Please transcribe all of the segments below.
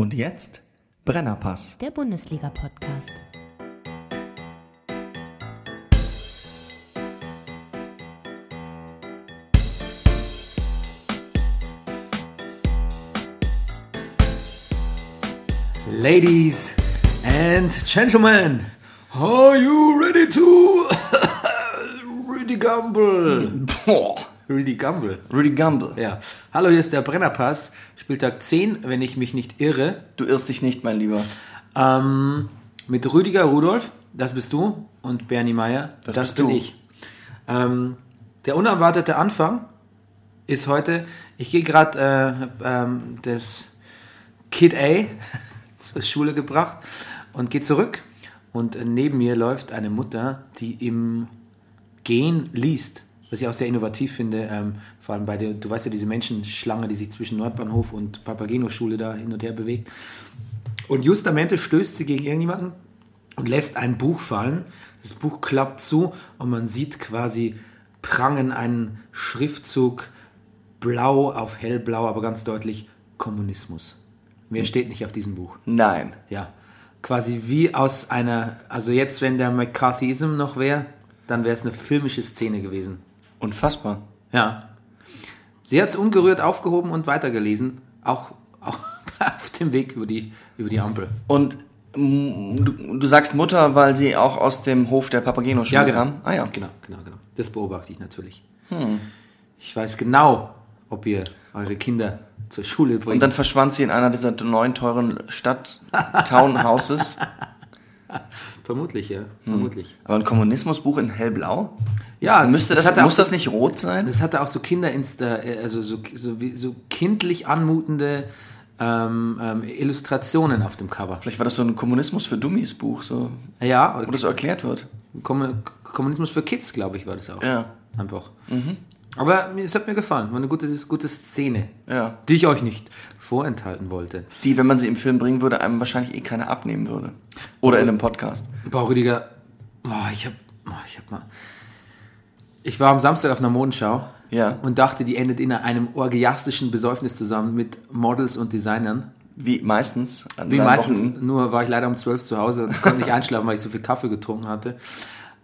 Und jetzt Brennerpass. Der Bundesliga-Podcast. Ladies and gentlemen, are you ready to Rudy Gumble? Boah. Rudy Gumble. Rudy Gumble. Ja. Hallo, hier ist der Brennerpass, Spieltag 10, wenn ich mich nicht irre. Du irrst dich nicht, mein Lieber. Ähm, mit Rüdiger Rudolf, das bist du, und Bernie Meyer, das, bist bin du. ich. Ähm, der unerwartete Anfang ist heute, ich gehe gerade äh, ähm, das Kid A zur Schule gebracht und gehe zurück. Und äh, neben mir läuft eine Mutter, die im Gehen liest. Was ich auch sehr innovativ finde, ähm, vor allem bei der, du weißt ja, diese Menschenschlange, die sich zwischen Nordbahnhof und Papageno-Schule da hin und her bewegt. Und justamente stößt sie gegen irgendjemanden und lässt ein Buch fallen. Das Buch klappt zu und man sieht quasi prangen einen Schriftzug blau auf hellblau, aber ganz deutlich Kommunismus. Mehr steht nicht auf diesem Buch. Nein. Ja, quasi wie aus einer, also jetzt, wenn der McCarthyism noch wäre, dann wäre es eine filmische Szene gewesen. Unfassbar. Ja. Sie hat es ungerührt aufgehoben und weitergelesen, auch, auch auf dem Weg über die, über die Ampel. Und du, du sagst Mutter, weil sie auch aus dem Hof der Papageno-Schule genau. kam? Ah ja. Genau, genau, genau. Das beobachte ich natürlich. Ich weiß genau, ob ihr eure Kinder zur Schule bringt. Und dann verschwand sie in einer dieser neuen teuren Stadt-Townhouses. Vermutlich, ja. Vermutlich. Aber ein Kommunismusbuch in hellblau? Ja, müsste das das, muss auch- das nicht rot sein? Das hatte auch so Kinderinsta, äh, also so, so, so kindlich anmutende ähm, ähm, Illustrationen auf dem Cover. Vielleicht war das so ein Kommunismus für Dummies Buch, so, Ja, wo das so erklärt wird. Kommu- Kommunismus für Kids, glaube ich, war das auch. Ja. Einfach. Aber es hat mir gefallen. War eine gute, gute Szene, Ja. die ich euch nicht vorenthalten wollte. Die, wenn man sie im Film bringen würde, einem wahrscheinlich eh keiner abnehmen würde. Oder in einem Podcast. Boah, Rüdiger, boah, ich hab, boah, ich hab mal. Ich war am Samstag auf einer Modenschau Ja. und dachte, die endet in einem orgiastischen Besäufnis zusammen mit Models und Designern. Wie meistens. Wie meistens, Wochenenden. nur war ich leider um 12 zu Hause und konnte nicht einschlafen, weil ich so viel Kaffee getrunken hatte.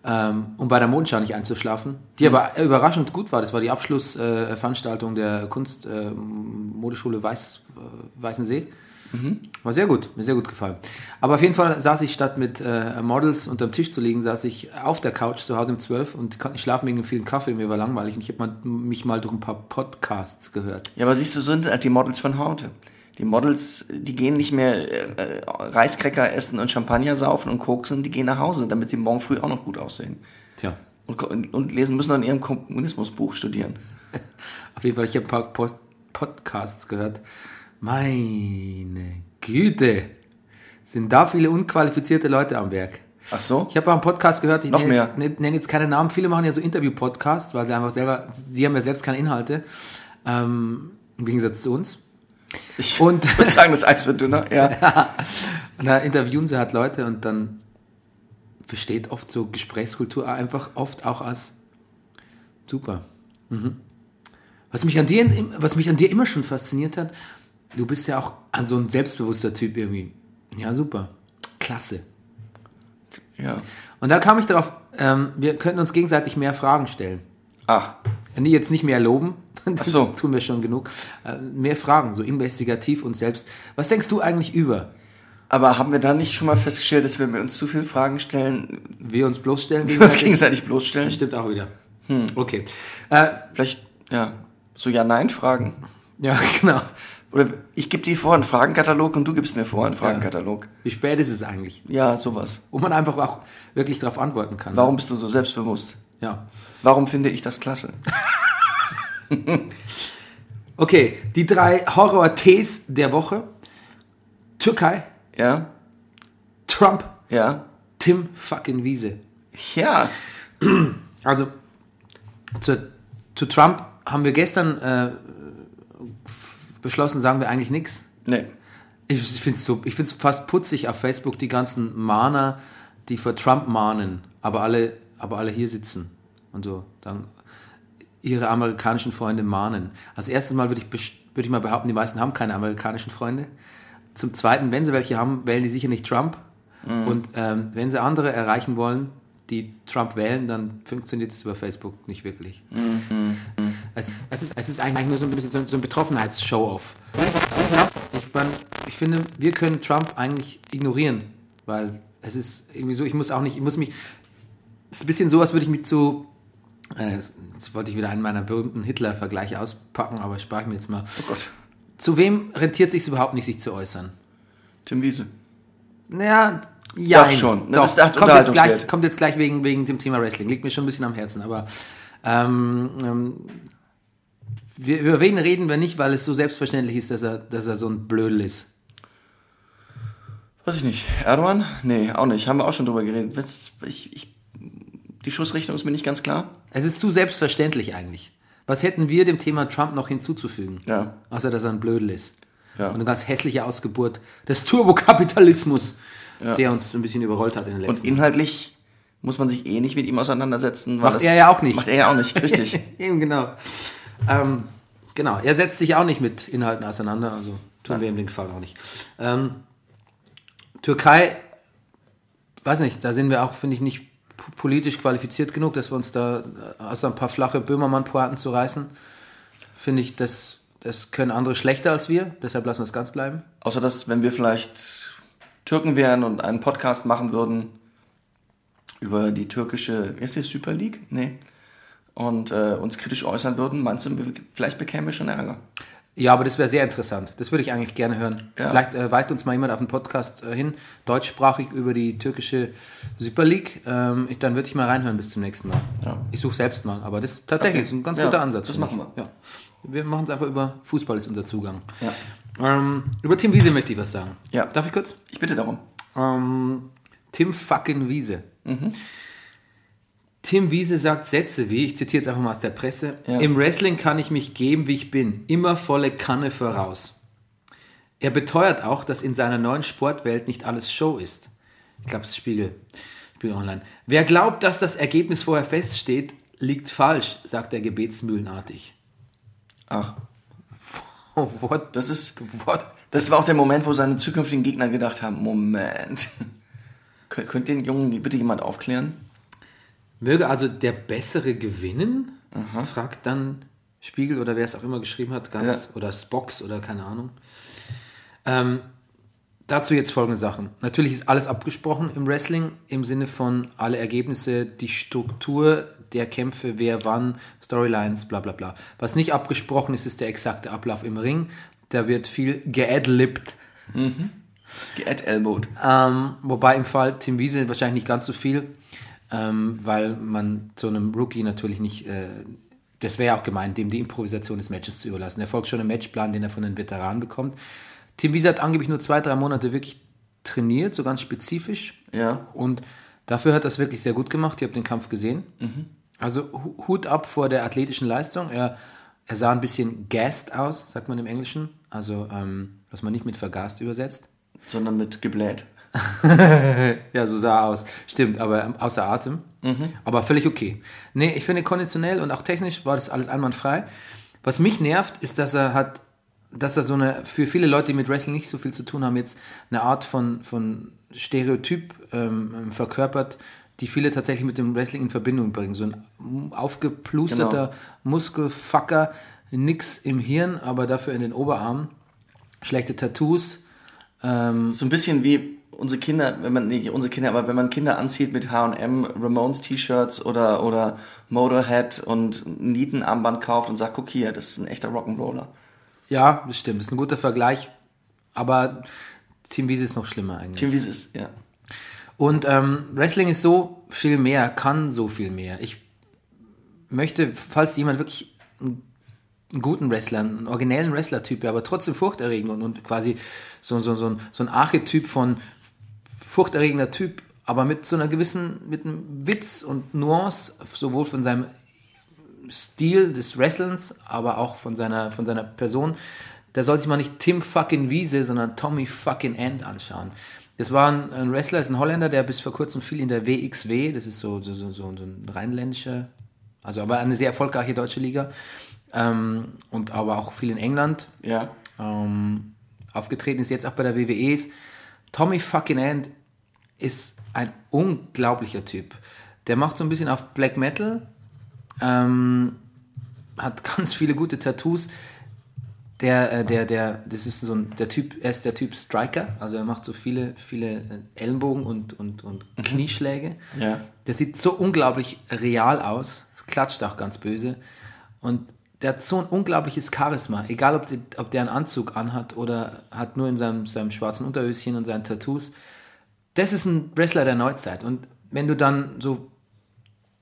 Ähm, um bei der Modenschau nicht einzuschlafen, die aber überraschend gut war. Das war die Abschlussveranstaltung äh, der Kunst äh, Modeschule Weiß, äh, Weißensee. War sehr gut, mir sehr gut gefallen. Aber auf jeden Fall saß ich statt mit äh, Models unterm Tisch zu liegen, saß ich auf der Couch zu Hause um 12 und konnte nicht schlafen wegen dem vielen Kaffee. Mir war langweilig und ich habe mich mal durch ein paar Podcasts gehört. Ja, aber siehst du, so sind halt die Models von heute. Die Models, die gehen nicht mehr äh, Reiskräcker essen und Champagner saufen und koksen, die gehen nach Hause, damit sie morgen früh auch noch gut aussehen. Tja. Und, und lesen müssen an ihrem Kommunismusbuch studieren. Auf jeden Fall, ich habe ein paar Post Podcasts gehört. Meine Güte, sind da viele unqualifizierte Leute am Werk. Ach so? Ich habe auch einen Podcast gehört, ich nenne jetzt, nenne jetzt keine Namen. Viele machen ja so Interview-Podcasts, weil sie einfach selber, sie haben ja selbst keine Inhalte, ähm, im Gegensatz zu uns. Ich Und- würde sagen, das Eis wird dünner. Ja. Und da interviewen sie halt Leute und dann besteht oft so Gesprächskultur einfach oft auch als super. Mhm. Was, mich an dir, was mich an dir immer schon fasziniert hat, du bist ja auch an so ein selbstbewusster Typ irgendwie. Ja, super. Klasse. ja. Und da kam ich darauf, ähm, wir könnten uns gegenseitig mehr Fragen stellen. Ach, Die jetzt nicht mehr loben, das so. tun wir schon genug. Äh, mehr Fragen, so investigativ und selbst. Was denkst du eigentlich über? aber haben wir da nicht schon mal festgestellt, dass wir uns zu viele Fragen stellen, Wir uns bloßstellen? wir uns gegenseitig bloßstellen? Stimmt auch wieder. Okay. Äh, Vielleicht, ja, so Ja-Nein-Fragen. ja, genau. Oder ich gebe dir vor einen Fragenkatalog und du gibst mir vor einen Fragenkatalog. Wie spät ist es eigentlich? Ja, sowas. Wo man einfach auch wirklich darauf antworten kann. Warum bist du so selbstbewusst? Ja. Warum finde ich das klasse? Okay, die drei Horror-Ts der Woche. Türkei, Ja? Trump, Ja? Tim fucking Wiese. Ja. Also, zu, zu Trump haben wir gestern äh, beschlossen, sagen wir eigentlich nichts. Nee. Ich finde es so, ich find's fast putzig auf Facebook, die ganzen Mahner, die vor Trump mahnen, aber alle, aber alle hier sitzen und so dann ihre amerikanischen Freunde mahnen. Als erstes Mal würde ich, würde ich mal behaupten, die meisten haben keine amerikanischen Freunde. zum Zweiten, wenn sie welche haben, wählen die sicher nicht Trump. Und ähm, wenn sie andere erreichen wollen, die Trump wählen, dann funktioniert es über Facebook nicht wirklich. Es, es, ist, es ist eigentlich nur so ein bisschen so, so ein Betroffenheits-Show-Off. Ich, mein, ich finde, wir können Trump eigentlich ignorieren, weil es ist irgendwie so, ich muss auch nicht, ich muss mich, es ist ein bisschen so, als würde ich so, äh, jetzt wollte ich wieder einen meiner berühmten Hitler-Vergleiche auspacken, aber spare ich mir jetzt mal. Oh Gott. Zu wem rentiert sich überhaupt nicht, sich zu äußern? Tim Wiese. Naja, ja. Doch schon, ne? Doch. Kommt, jetzt gleich, kommt jetzt gleich wegen, wegen dem Thema Wrestling. Liegt mir schon ein bisschen am Herzen, aber ähm, ähm, wir, über wen reden wir nicht, weil es so selbstverständlich ist, dass er, dass er so ein Blödel ist. Weiß ich nicht. Erdogan? Nee, auch nicht. Haben wir auch schon drüber geredet. Ich, ich, die Schussrichtung ist mir nicht ganz klar. Es ist zu selbstverständlich eigentlich. Was hätten wir dem Thema Trump noch hinzuzufügen? Ja. Außer, dass er ein Blödel ist. Ja. Und eine ganz hässliche Ausgeburt des Turbokapitalismus, der uns ein bisschen überrollt hat in den Und letzten inhaltlich muss man sich eh nicht mit ihm auseinandersetzen. Macht er ja auch nicht. Macht er ja auch nicht, richtig. Eben, genau. Ähm, genau, er setzt sich auch nicht mit Inhalten auseinander, also tun wir ihm den Gefallen auch nicht. Ähm, Türkei, weiß nicht, da sind wir auch, finde ich, nicht politisch qualifiziert genug, dass wir uns da äh, außer ein paar flache Böhmermann-Poaten zu reißen. Finde ich, das, das können andere schlechter als wir, deshalb lassen wir es ganz bleiben. Außer dass, wenn wir vielleicht Türken wären und einen Podcast machen würden über die türkische, ist das, Super League? Nee. Und äh, uns kritisch äußern würden, meinst du, vielleicht bekämen wir schon Ärger? Ja, aber das wäre sehr interessant. Das würde ich eigentlich gerne hören. Ja. Vielleicht äh, weist uns mal jemand auf den Podcast äh, hin, deutschsprachig über die türkische Super League. Ähm, ich, dann würde ich mal reinhören bis zum nächsten Mal. Ja. Ich suche selbst mal, aber das ist tatsächlich Okay. ist ein ganz Ja, guter Ansatz. das machen ich. Ja. Wir machen es einfach über Fußball, ist unser Zugang. Ähm, über Tim Wiese möchte ich was sagen. Ja. Darf ich kurz? Ich bitte darum. Ähm, Tim fucking Wiese. Mhm. Tim Wiese sagt Sätze wie, ich zitiere jetzt einfach mal aus der Presse, Ja. im Wrestling kann ich mich geben, wie ich bin, immer volle Kanne voraus. Er beteuert auch, dass in seiner neuen Sportwelt nicht alles Show ist. Ich glaube, es ist Spiegel, Spiegel Online. Wer glaubt, dass das Ergebnis vorher feststeht, liegt falsch, sagt er gebetsmühlenartig. Ach, Oh, what? das ist, What? das war auch der Moment, wo seine zukünftigen Gegner gedacht haben, Moment. Kön- Könnte den Jungen bitte jemand aufklären? Möge also der Bessere gewinnen? Fragt dann Spiegel oder wer es auch immer geschrieben hat, ganz, oder Spox oder keine Ahnung. Ähm, dazu jetzt folgende Sachen. Natürlich ist alles abgesprochen im Wrestling im Sinne von alle Ergebnisse, die Struktur der Kämpfe, wer wann, Storylines, bla bla bla. Was nicht abgesprochen ist, ist der exakte Ablauf im Ring. Da wird viel geadlibt. Gead-elbowed. Ähm, wobei im Fall Tim Wiese wahrscheinlich nicht ganz so viel, ähm, weil man so einem Rookie natürlich nicht, äh, das wäre ja auch gemeint, dem die Improvisation des Matches zu überlassen. Er folgt schon einem Matchplan, den er von den Veteranen bekommt. Tim Wiese hat angeblich nur zwei, drei Monate wirklich trainiert, so ganz spezifisch. Ja. Und dafür hat er es wirklich sehr gut gemacht. Ihr habt den Kampf gesehen. Also Hu- Hut ab vor der athletischen Leistung. Er, er sah ein bisschen gassed aus, sagt man im Englischen. Also, ähm, was man nicht mit vergast übersetzt. Sondern mit gebläht. Ja, so sah er aus. Stimmt, aber ähm, außer Atem. Aber völlig okay. Nee, ich finde konditionell und auch technisch war das alles einwandfrei. Was mich nervt, ist, dass er hat, dass er so eine, für viele Leute, die mit Wrestling nicht so viel zu tun haben, jetzt eine Art von, von Stereotyp ähm, verkörpert, die viele tatsächlich mit dem Wrestling in Verbindung bringen. So ein aufgeplusterter Muskelfucker, nix im Hirn, aber dafür in den Oberarmen, schlechte Tattoos, ähm, So ein bisschen wie unsere Kinder, wenn man, nicht unsere Kinder, aber wenn man Kinder anzieht mit H&M, Ramones T-Shirts oder, oder Motorhead und Nietenarmband kauft und sagt, guck hier, das ist ein echter Rock'n'Roller. Ja, das stimmt. Das ist ein guter Vergleich. Aber Team Wiese ist noch schlimmer eigentlich. Tim Wiese ist, ja. Und ähm, Wrestling ist so viel mehr, kann so viel mehr. Ich möchte, falls jemand wirklich einen, guten Wrestler, einen originellen Wrestler-Typ, aber trotzdem furchterregend und, und quasi so, so, so, so ein Archetyp von furchterregender Typ, aber mit so einer gewissen, mit einem Witz und Nuance, sowohl von seinem Stil des Wrestlens, aber auch von seiner, von seiner Person, der soll sich mal nicht Tim fucking Wiese, sondern Tommy fucking End anschauen. Das war ein, ein Wrestler, ist ein Holländer, der bis vor kurzem viel in der WXW, das ist so, so, so, so ein rheinländischer, also aber eine sehr erfolgreiche deutsche Liga, ähm, und aber auch viel in England, Ja. ähm, aufgetreten ist, jetzt auch bei der WWE. Tommy fucking End ist ein unglaublicher Typ. Der macht so ein bisschen auf Black Metal, ähm, hat ganz viele gute Tattoos. Der, äh, der, der, das ist so ein, der Typ, er ist der Typ Striker, also er macht so viele, viele äh, Ellenbogen und, und, und Knieschläge. Ja. Der sieht so unglaublich real aus, klatscht auch ganz böse. Und der hat so ein unglaubliches Charisma, egal ob, die, ob der einen Anzug anhat oder hat nur in seinem, seinem schwarzen Unterhöschen und seinen Tattoos. Das ist ein Wrestler der Neuzeit. Und wenn du dann so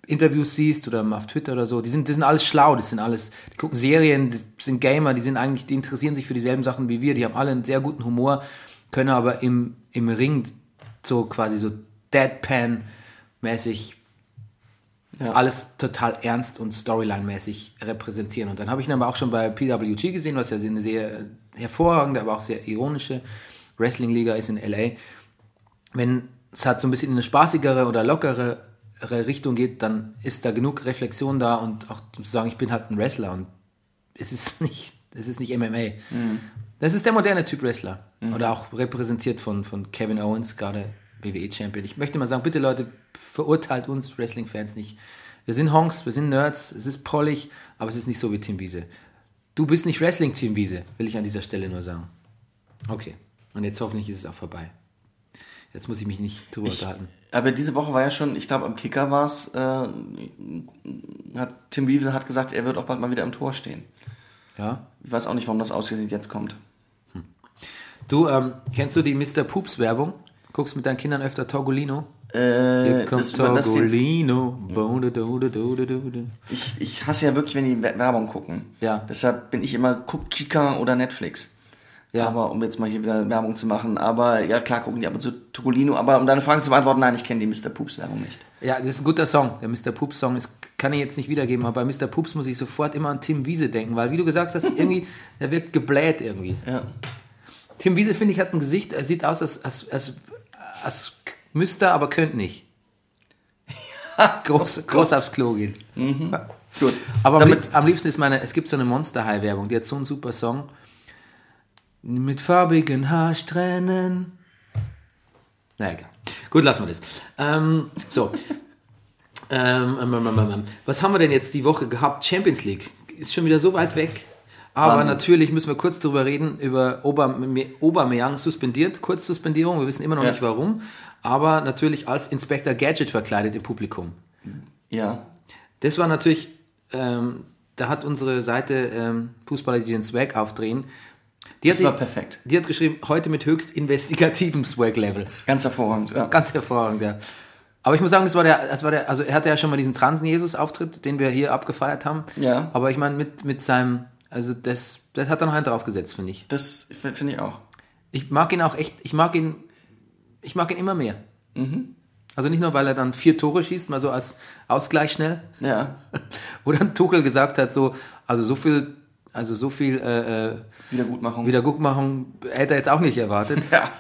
Interviews siehst oder auf Twitter oder so, die sind, die sind alles schlau, das sind alles, die gucken Serien, die sind Gamer, die sind eigentlich, die interessieren sich für dieselben Sachen wie wir, die haben alle einen sehr guten Humor, können aber im, im Ring so quasi so Deadpan-mäßig Ja. alles total ernst und Storyline-mäßig repräsentieren. Und dann habe ich ihn aber auch schon bei PWG gesehen, was ja eine sehr hervorragende, aber auch sehr ironische Wrestling-Liga ist in LA. Wenn es halt so ein bisschen in eine spaßigere oder lockere Richtung geht, dann ist da genug Reflexion da und auch zu sagen, ich bin halt ein Wrestler und es ist nicht, es ist nicht MMA. Das ist der moderne Typ Wrestler. Oder auch repräsentiert von, von Kevin Owens, gerade WWE-Champion. Ich möchte mal sagen, bitte Leute, verurteilt uns Wrestling-Fans nicht. Wir sind Honks, wir sind Nerds, es ist prollig, aber es ist nicht so wie Tim Wiese. Du bist nicht Wrestling-Team Wiese, will ich an dieser Stelle nur sagen. Okay. Und jetzt hoffentlich ist es auch vorbei. Jetzt muss ich mich nicht drüber unterhalten. Aber diese Woche war ja schon, ich glaube am Kicker war es, äh, hat Tim Wiesel hat gesagt, er wird auch bald mal wieder im Tor stehen. Ja? Ich weiß auch nicht, warum das ausgerechnet jetzt kommt. Du, ähm, kennst du die Mr. Poops Werbung? Guckst mit deinen Kindern öfter Togolino? Äh, Hier kommt dodo. ich, ich hasse ja wirklich, wenn die Wer- Werbung gucken. Ja. Deshalb bin ich immer, guck Kika oder Netflix. Ja. Aber um jetzt mal hier wieder Werbung zu machen. Aber ja, klar gucken die ab und zu Togolino. Aber um deine Frage zu beantworten, nein, ich kenne die Mr. Poops Werbung nicht. Ja, das ist ein guter Song. Der Mr. Poops Song ist, kann ich jetzt nicht wiedergeben, aber bei Mr. Poops muss ich sofort immer an Tim Wiese denken, weil wie du gesagt hast, irgendwie, der wirkt gebläht irgendwie. Ja. Tim Wiese, finde ich, hat ein Gesicht, er sieht aus, als, als, als, als müsste, er, aber könnte nicht. groß, groß aufs Klo gehen. Gut. Aber mit, am liebsten ist meine, es gibt so eine Monster High Werbung, die hat so einen super Song. Mit farbigen Haarsträhnen. Na egal. Gut, lassen wir das. Ähm, so. Ähm, ähm, ähm, ähm. Was haben wir denn jetzt die Woche gehabt? Champions League. Ist schon wieder so weit weg. Aber Wahnsinn. natürlich müssen wir kurz drüber reden, über Aubameyang suspendiert, Kurzsuspendierung, wir wissen immer noch Ja. nicht warum, aber natürlich als Inspector Gadget verkleidet im Publikum. ja. Das war natürlich, ähm, da hat unsere Seite ähm, Fußballer, die den Swag aufdrehen, die hat, Das war sich- perfekt. die hat geschrieben, heute mit höchst investigativem Swag-Level. Ganz hervorragend. Ja. Ganz hervorragend, ja. Aber ich muss sagen, das war der, das war der, also er hatte ja schon mal diesen Transen-Jesus-Auftritt, den wir hier abgefeiert haben. Ja. Aber ich meine, mit, mit seinem, also das, das hat dann einen draufgesetzt, finde ich. Das finde ich auch. Ich mag ihn auch echt, ich mag ihn, ich mag ihn immer mehr. Mhm. Also nicht nur, weil er dann vier Tore schießt, mal so als Ausgleich schnell, Ja. wo dann Tuchel gesagt hat, so, also so viel, also so viel äh, äh, Wiedergutmachung. Wiedergutmachung hätte er jetzt auch nicht erwartet. Ja.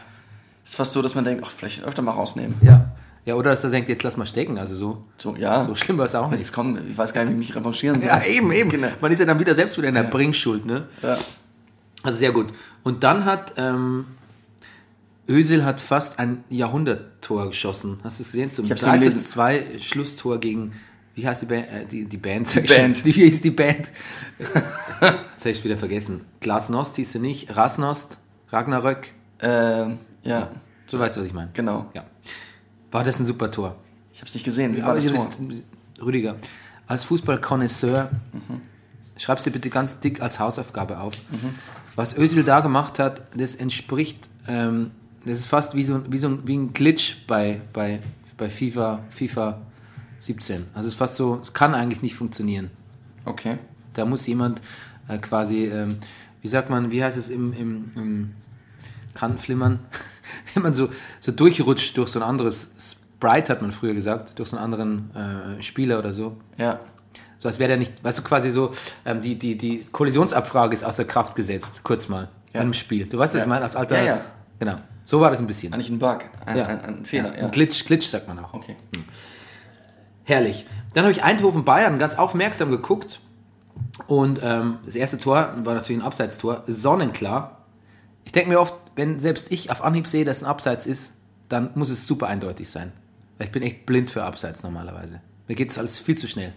Ist fast so, dass man denkt, ach, vielleicht öfter mal rausnehmen. Ja. Ja, oder dass er denkt, jetzt lass mal stecken. Also so, So, ja. so schlimm war es auch nicht. Jetzt kommen, ich weiß gar nicht, wie ich mich revanchieren soll. Ja, eben, eben. Genau. Man ist ja dann wieder selbst wieder in der Bringschuld, ne? Ja. Also sehr gut. Und dann hat ähm, Özil hat fast ein Jahrhunderttor geschossen. Hast du es gesehen? Zum Ich hab's 3 gelesen. 2 Schlusstor gegen, wie heißt die Band? Äh, die, die Band. ich Band. Wie hieß die Band? Jetzt habe ich wieder vergessen. Glasnost hieß sie nicht. Rasnost, Ragnarök. Ähm, ja, So weißt du, was ich meine. genau. Ja. War das ein super Tor. Ich habe es nicht gesehen. Wie war das Tor? Rüdiger, als Fußballkonnoisseur, schreibst du bitte ganz dick als Hausaufgabe auf. Was Özil da gemacht hat, das entspricht, ähm, das ist fast wie so, ein- wie so wie ein Glitch bei, bei, bei FIFA, FIFA 17. Also es ist fast so, es kann eigentlich nicht funktionieren. Okay. Da muss jemand äh, quasi, ähm, wie sagt man, wie heißt es im, im, im Kantenflimmern? Wenn man so, so durchrutscht durch so ein anderes Sprite, hat man früher gesagt, durch so einen anderen äh, Spieler oder so. Ja. So als wäre der nicht, weißt du, quasi so, ähm, die, die, die Kollisionsabfrage ist außer Kraft gesetzt, kurz mal, Ja. im Spiel. Du weißt, was Ja. ich meine, als alter. Ja, ja. Genau. So war das ein bisschen. Eigentlich ein Bug. Ein, Ja. ein, ein Fehler, ja. Ein Glitch, Glitch sagt man auch. Okay. Herrlich. Dann habe ich Eindhoven Bayern ganz aufmerksam geguckt. Und ähm, das erste Tor war natürlich ein Abseitstor. Sonnenklar. Ich denke mir oft, wenn selbst ich auf Anhieb sehe, dass ein Abseits ist, dann muss es super eindeutig sein. Weil ich bin echt blind für Abseits normalerweise. Mir geht es alles viel zu schnell.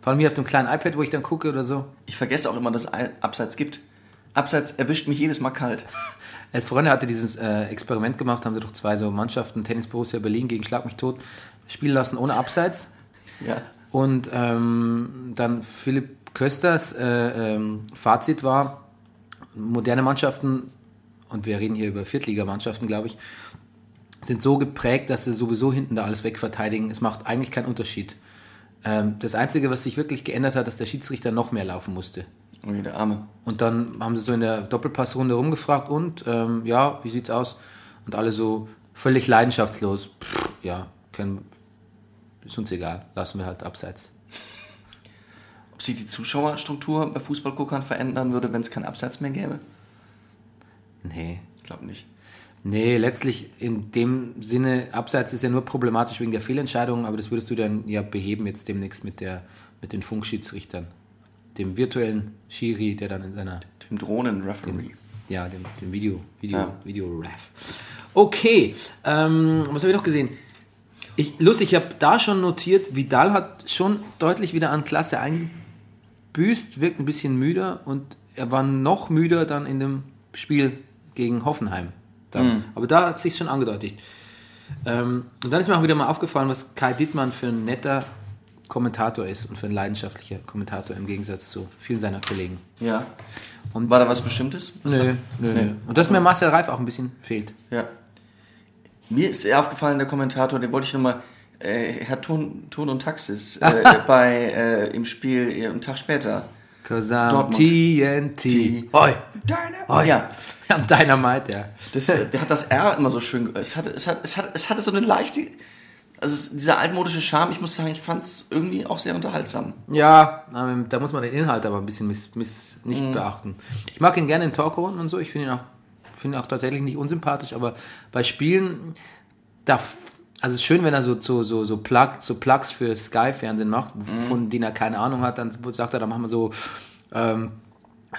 Vor allem hier auf dem kleinen iPad, wo ich dann gucke oder so. Ich vergesse auch immer, dass es Abseits gibt. Abseits erwischt mich jedes Mal kalt. Elf Freunde hatte dieses äh, Experiment gemacht, haben sie doch zwei so Mannschaften, Tennis Borussia Berlin gegen Schlag mich tot, spielen lassen ohne Abseits. Ja. Und ähm, dann Philipp Kösters äh, ähm, Fazit war, moderne Mannschaften, und wir reden hier über Viertligamannschaften, glaube ich, sind so geprägt, dass sie sowieso hinten da alles wegverteidigen. Es macht eigentlich keinen Unterschied. Ähm, das Einzige, was sich wirklich geändert hat, dass der Schiedsrichter noch mehr laufen musste. Oh, der Arme. Und dann haben sie so in der Doppelpassrunde rumgefragt und ähm, ja, wie sieht's aus? Und alle so völlig leidenschaftslos. Pff, ja, können, ist uns egal, lassen wir halt abseits. Ob sich die Zuschauerstruktur bei Fußballguckern verändern würde, wenn es kein Abseits mehr gäbe? Nee. Ich glaube nicht. Nee, letztlich in dem Sinne, Abseits ist ja nur problematisch wegen der Fehlentscheidungen, aber das würdest du dann ja beheben jetzt demnächst mit, der, mit den Funkschiedsrichtern. Dem virtuellen Schiri, der dann in seiner. Dem Drohnen-Referee. Ja, dem, dem Video, Video, Ja. Video-Ref. Okay, ähm, was habe ich noch gesehen? Ich, lustig, ich habe da schon notiert, Vidal hat schon deutlich wieder an Klasse eingebüßt, wirkt ein bisschen müder und er war noch müder dann in dem Spiel gegen Hoffenheim. Dann. Aber da hat sich schon angedeutet. Ähm, und dann ist mir auch wieder mal aufgefallen, was Kai Dittmann für ein netter Kommentator ist und für ein leidenschaftlicher Kommentator im Gegensatz zu vielen seiner Kollegen. Ja. Und- War da was Bestimmtes? Nö, nö, nö. Und dass mir Marcel Reif auch ein bisschen fehlt. Ja. Mir ist sehr aufgefallen, der Kommentator, den wollte ich nochmal, äh, Herr Ton, Ton und Taxis, äh, bei, äh, im Spiel äh, einen Tag später. Cause I'm Dortmund. TNT. Oi. Oi. Ja, Am Dynamite, ja. das, äh, der hat das R immer so schön, es hatte, es, hat, es, hat, es hatte so eine leichte, also es, dieser altmodische Charme, ich muss sagen, ich fand es irgendwie auch sehr unterhaltsam. Ja, ähm, da muss man den Inhalt aber ein bisschen miss, miss nicht Mhm. beachten. Ich mag ihn gerne in Talkrunden und so. Ich finde ihn auch, finde auch tatsächlich nicht unsympathisch, aber bei Spielen, da, f- also es ist schön, wenn er so, so, so, so, Plug, so Plugs für Sky-Fernsehen macht, Mhm. von denen er keine Ahnung hat. Dann sagt er, dann machen wir so, ähm,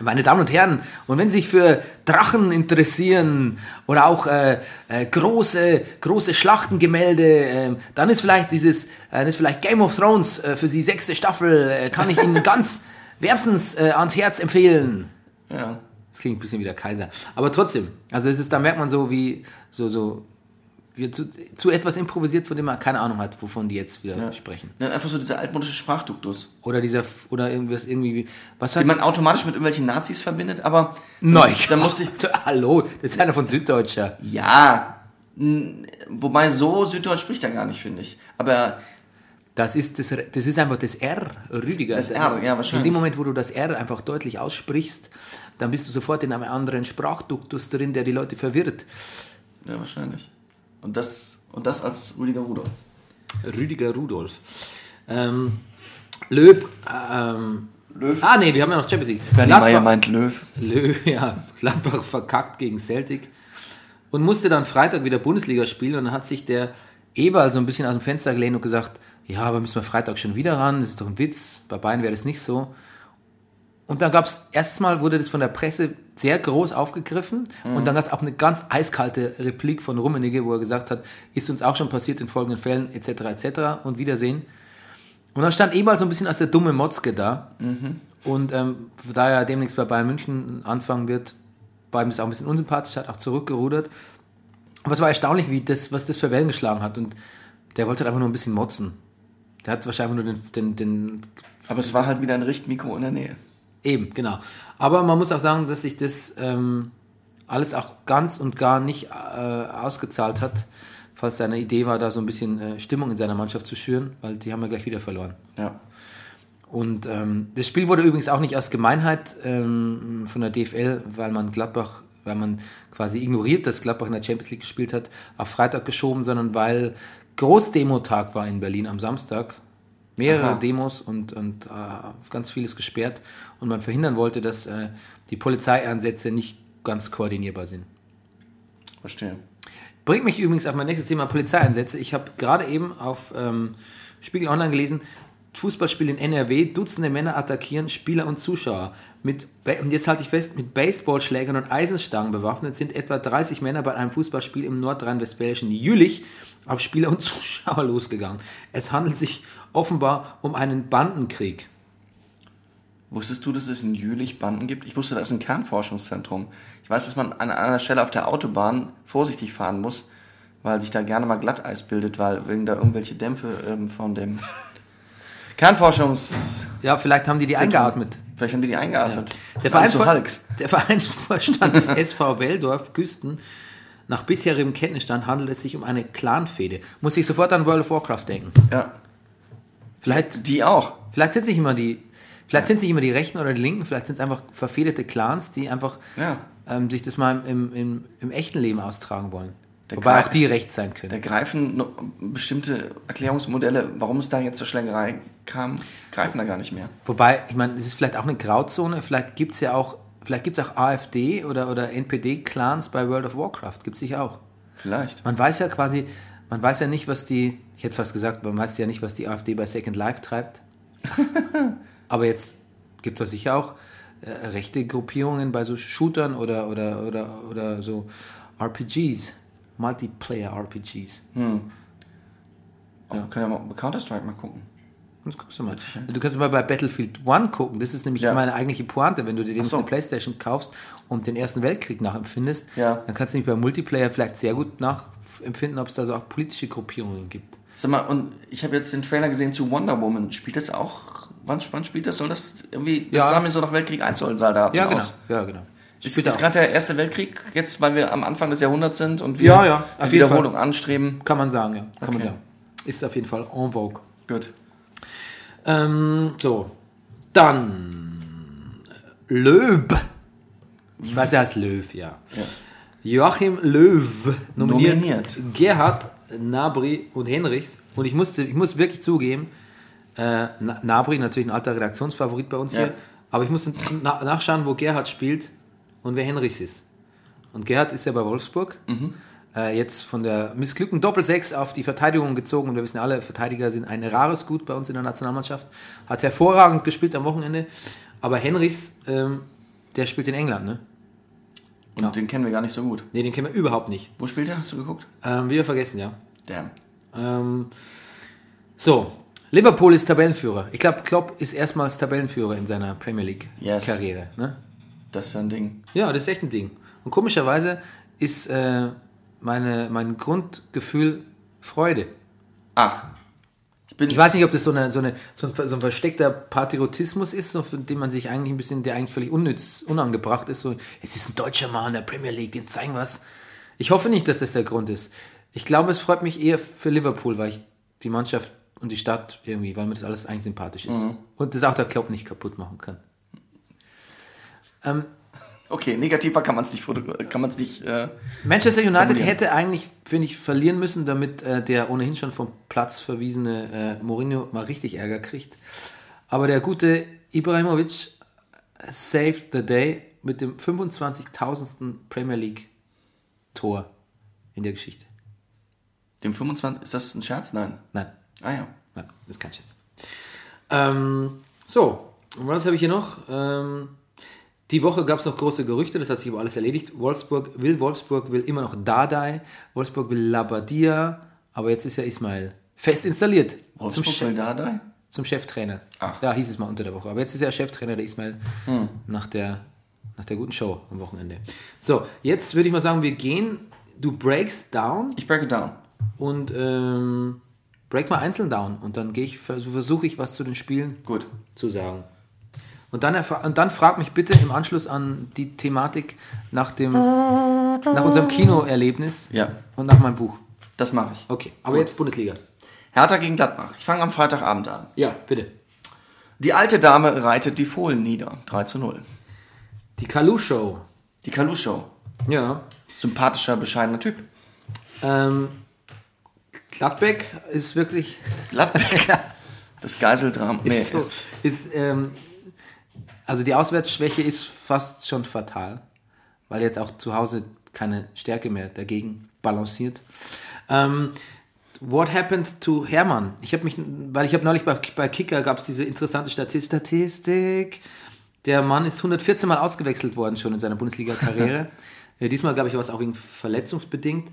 meine Damen und Herren, und wenn Sie sich für Drachen interessieren oder auch äh, äh, große, große Schlachtengemälde, äh, dann ist vielleicht dieses, äh, dann ist vielleicht Game of Thrones äh, für Sie sechste Staffel, äh, kann ich Ihnen ganz wärmstens ans Herz empfehlen. Ja. Klingt ein bisschen wie der Kaiser. Aber trotzdem, also es ist, da merkt man so, wie so, so wie zu, zu etwas improvisiert, von dem man keine Ahnung hat, wovon die jetzt wieder sprechen. Ja, einfach so dieser altmodische Sprachduktus, Oder dieser, oder irgendwas, irgendwie, was hat den man automatisch mit irgendwelchen Nazis verbindet, aber Nein, da musste ich, Hallo, das ist einer von Süddeutscher. ja, wobei so Süddeutsch spricht er gar nicht, finde ich. Aber Das ist, das, das ist einfach das R, Rüdiger. Das R, ja, wahrscheinlich. In dem Moment, wo du das R einfach deutlich aussprichst, dann bist du sofort in einem anderen Sprachduktus drin, der die Leute verwirrt. ja, wahrscheinlich. Und das, und das als Rüdiger Rudolf. Rüdiger Rudolf. Ähm, Löb. Ähm, Löw. Ah, nee, wir haben ja noch Champions League. Bernie Meyer meint Löw. Löw, ja, Gladbach verkackt gegen Celtic und musste dann Freitag wieder Bundesliga spielen und dann hat sich der Eberl so ein bisschen aus dem Fenster gelehnt und gesagt, ja, aber müssen wir Freitag schon wieder ran, das ist doch ein Witz, bei Bayern wäre das nicht so. Und dann gab es, erstes Mal wurde das von der Presse sehr groß aufgegriffen und dann gab es auch eine ganz eiskalte Replik von Rummenigge, wo er gesagt hat, ist uns auch schon passiert in folgenden Fällen, etc., etc. und Wiedersehen. Und dann stand Eberl so ein bisschen als der dumme Motzke da. Und ähm, da er demnächst bei Bayern München anfangen wird, war ihm das auch ein bisschen unsympathisch, hat auch zurückgerudert. Aber es war erstaunlich, wie das, was das für Wellen geschlagen hat. Und der wollte halt einfach nur ein bisschen motzen. Der hat wahrscheinlich nur den, den, den Aber es war halt wieder ein Richtmikro in der Nähe. Eben, genau. Aber man muss auch sagen, dass sich das ähm, alles auch ganz und gar nicht äh, ausgezahlt hat, falls seine Idee war, da so ein bisschen äh, Stimmung in seiner Mannschaft zu schüren, weil die haben ja gleich wieder verloren. Ja. Und ähm, das Spiel wurde übrigens auch nicht aus Gemeinheit ähm, von der DFL, weil man Gladbach, weil man quasi ignoriert, dass Gladbach in der Champions League gespielt hat, auf Freitag geschoben, sondern weil Großdemotag war in Berlin am Samstag. Mehrere Aha. Demos und, und äh, ganz vieles gesperrt und man verhindern wollte, dass äh, die Polizeieinsätze nicht ganz koordinierbar sind. Verstehe. Bringt mich übrigens auf mein nächstes Thema Polizeieinsätze. Ich habe gerade eben auf ähm, Spiegel Online gelesen, Fußballspiel in NRW. Dutzende Männer attackieren Spieler und Zuschauer. Mit, und jetzt halte ich fest, mit Baseballschlägern und Eisenstangen bewaffnet sind etwa 30 Männer bei einem Fußballspiel im nordrhein-westfälischen Jülich auf Spieler und Zuschauer losgegangen. Es handelt sich offenbar um einen Bandenkrieg. Wusstest du, dass es in Jülich Banden gibt? Ich wusste, das ist ein Kernforschungszentrum. Ich weiß, dass man an einer Stelle auf der Autobahn vorsichtig fahren muss, weil sich da gerne mal Glatteis bildet, weil wegen da irgendwelche Dämpfe ähm, von dem Kernforschungs... Ja, vielleicht haben die die eingeatmet. Vielleicht haben die die eingeatmet. Der, so Vereinsvor- Hulks. der Vereinsvorstand des SV Welldorf Küsten. Nach bisherigem Kenntnisstand handelt es sich um eine Clanfehde. Muss ich sofort an World of Warcraft denken. Ja. Vielleicht, Die auch. vielleicht sind es nicht immer die, vielleicht sind es nicht immer die Rechten oder die Linken, vielleicht sind es einfach verfehdete Clans, die einfach Ja. ähm, sich das mal im, im, im echten Leben austragen wollen. Der Wobei auch die rechts sein können. Da greifen bestimmte Erklärungsmodelle, warum es da jetzt zur Schlägerei kam, greifen da gar nicht mehr. Wobei, ich meine, es ist vielleicht auch eine Grauzone, vielleicht gibt es ja auch, vielleicht gibt es auch AfD oder, oder NPD-Clans bei World of Warcraft, gibt es sicher auch. Vielleicht. Man weiß ja quasi, man weiß ja nicht, was die, ich hätte fast gesagt, man weiß ja nicht, was die AfD bei Second Life treibt. Aber jetzt gibt es sicher auch äh, rechte Gruppierungen bei so Shootern oder, oder, oder, oder so RPGs, Multiplayer-RPGs. Ja. Können wir mal bei Counter-Strike mal gucken. Das guckst du mal. Du kannst mal bei Battlefield 1 gucken. Das ist nämlich Ja. meine eigentliche Pointe. Wenn du dir Ach so. Playstation kaufst und den Ersten Weltkrieg nachempfindest, Ja. dann kannst du nicht bei Multiplayer vielleicht sehr gut nachempfinden, ob es da so auch politische Gruppierungen gibt. Sag mal, und ich habe jetzt den Trailer gesehen zu Wonder Woman. Spielt das auch, wann, wann spielt das? Soll das irgendwie, das Ja. sah mir so nach Weltkrieg 1 Soldaten Ja, genau. aus. Ja, genau. Ist, ist gerade der Erste Weltkrieg jetzt, weil wir am Anfang des Jahrhunderts sind und wir Ja, ja, Wiederholung anstreben? Kann man sagen, ja. Kann man Okay. sagen. Ist auf jeden Fall en vogue. Gut. Ähm, so. Dann Löb. Ich weiß, er heißt Löw, ja. Ja. Joachim Löw nominiert, Nominiert. Gerhard, Nabri und Henrichs. Und ich, musste, ich muss wirklich zugeben, äh, Na- Nabri natürlich ein alter Redaktionsfavorit bei uns Ja. hier, aber ich muss na nachschauen, wo Gerhard spielt und wer Henrichs ist. Und Gerhard ist ja bei Wolfsburg. Äh, jetzt von der missglückten Doppelsechs auf die Verteidigung gezogen. Und wir wissen alle, Verteidiger sind ein rares Gut bei uns in der Nationalmannschaft. Hat hervorragend gespielt am Wochenende. Aber Henrichs, ähm, der spielt in England, ne? Und Ja. den kennen wir gar nicht so gut. Ne, den kennen wir überhaupt nicht. Wo spielt er? Hast du geguckt? Ähm, wieder vergessen, ja. Damn. Ähm, so, Liverpool ist Tabellenführer. Ich glaube, Klopp ist erstmals Tabellenführer in seiner Premier Yes. League-Karriere. Ne? Das ist ja ein Ding. Ja, das ist echt ein Ding. Und komischerweise ist äh, meine, mein Grundgefühl Freude. Ach. Ich bin, Ich weiß nicht, ob das so, eine, so, eine, so, ein, so ein versteckter Patriotismus ist, so für den man sich eigentlich ein bisschen, der eigentlich völlig unnütz, unangebracht ist. So, jetzt ist ein deutscher Mann in der Premier League, den zeigen was. Ich hoffe nicht, dass das der Grund ist. Ich glaube, es freut mich eher für Liverpool, weil ich die Mannschaft und die Stadt irgendwie, weil mir das alles eigentlich sympathisch ist. Und das auch der Klopp nicht kaputt machen kann. Ähm, okay, negativer kann man es nicht, kann man's nicht äh, Manchester United hätte eigentlich, finde ich, verlieren müssen, damit äh, der ohnehin schon vom Platz verwiesene äh, Mourinho mal richtig Ärger kriegt. Aber der gute Ibrahimovic saved the day mit dem 25.000. Premier League Tor in der Geschichte. dem 25. Ist das ein Scherz? Nein. Nein, Ah ja. nein, das kann ich jetzt. Ähm, so, und was habe ich hier noch? Ähm, die Woche gab es noch große Gerüchte, das hat sich aber alles erledigt. Wolfsburg will, Wolfsburg will immer noch Dardai, Wolfsburg will Labadia, aber jetzt ist ja Ismail fest installiert Wolfsburg zum, will Chef, da da? zum Cheftrainer. Ach. Da hieß es mal unter der Woche. Aber jetzt ist er Cheftrainer der Ismail nach, der, nach der guten Show am Wochenende. So, jetzt würde ich mal sagen, wir gehen, du breakst down Ich break it down. und ähm, break mal einzeln down und dann gehe ich, versuche ich was zu den Spielen Gut. zu sagen. Und dann, und dann frag mich bitte im Anschluss an die Thematik nach, dem, nach unserem Kinoerlebnis Ja, und nach meinem Buch. das mache ich. Okay, aber jetzt Bundesliga. Hertha gegen Gladbach. Ich fange am Freitagabend an. Ja, bitte. Die alte Dame reitet die Fohlen nieder. 3 zu 0. Die Kalu-Show. Die Kalu-Show. Ja. Sympathischer, bescheidener Typ. Ähm, Gladbeck ist wirklich Gladbeck. Das Geiseldrama. Nee. ist so, ist, ähm, also die Auswärtsschwäche ist fast schon fatal, weil jetzt auch zu Hause keine Stärke mehr dagegen balanciert. Ähm, What happened to Hermann? Ich habe mich, weil ich habe neulich bei, bei Kicker gab es diese interessante Statistik. Der Mann ist 114 Mal ausgewechselt worden schon in seiner Bundesliga-Karriere. äh, diesmal, glaube ich, war es auch wegen verletzungsbedingt.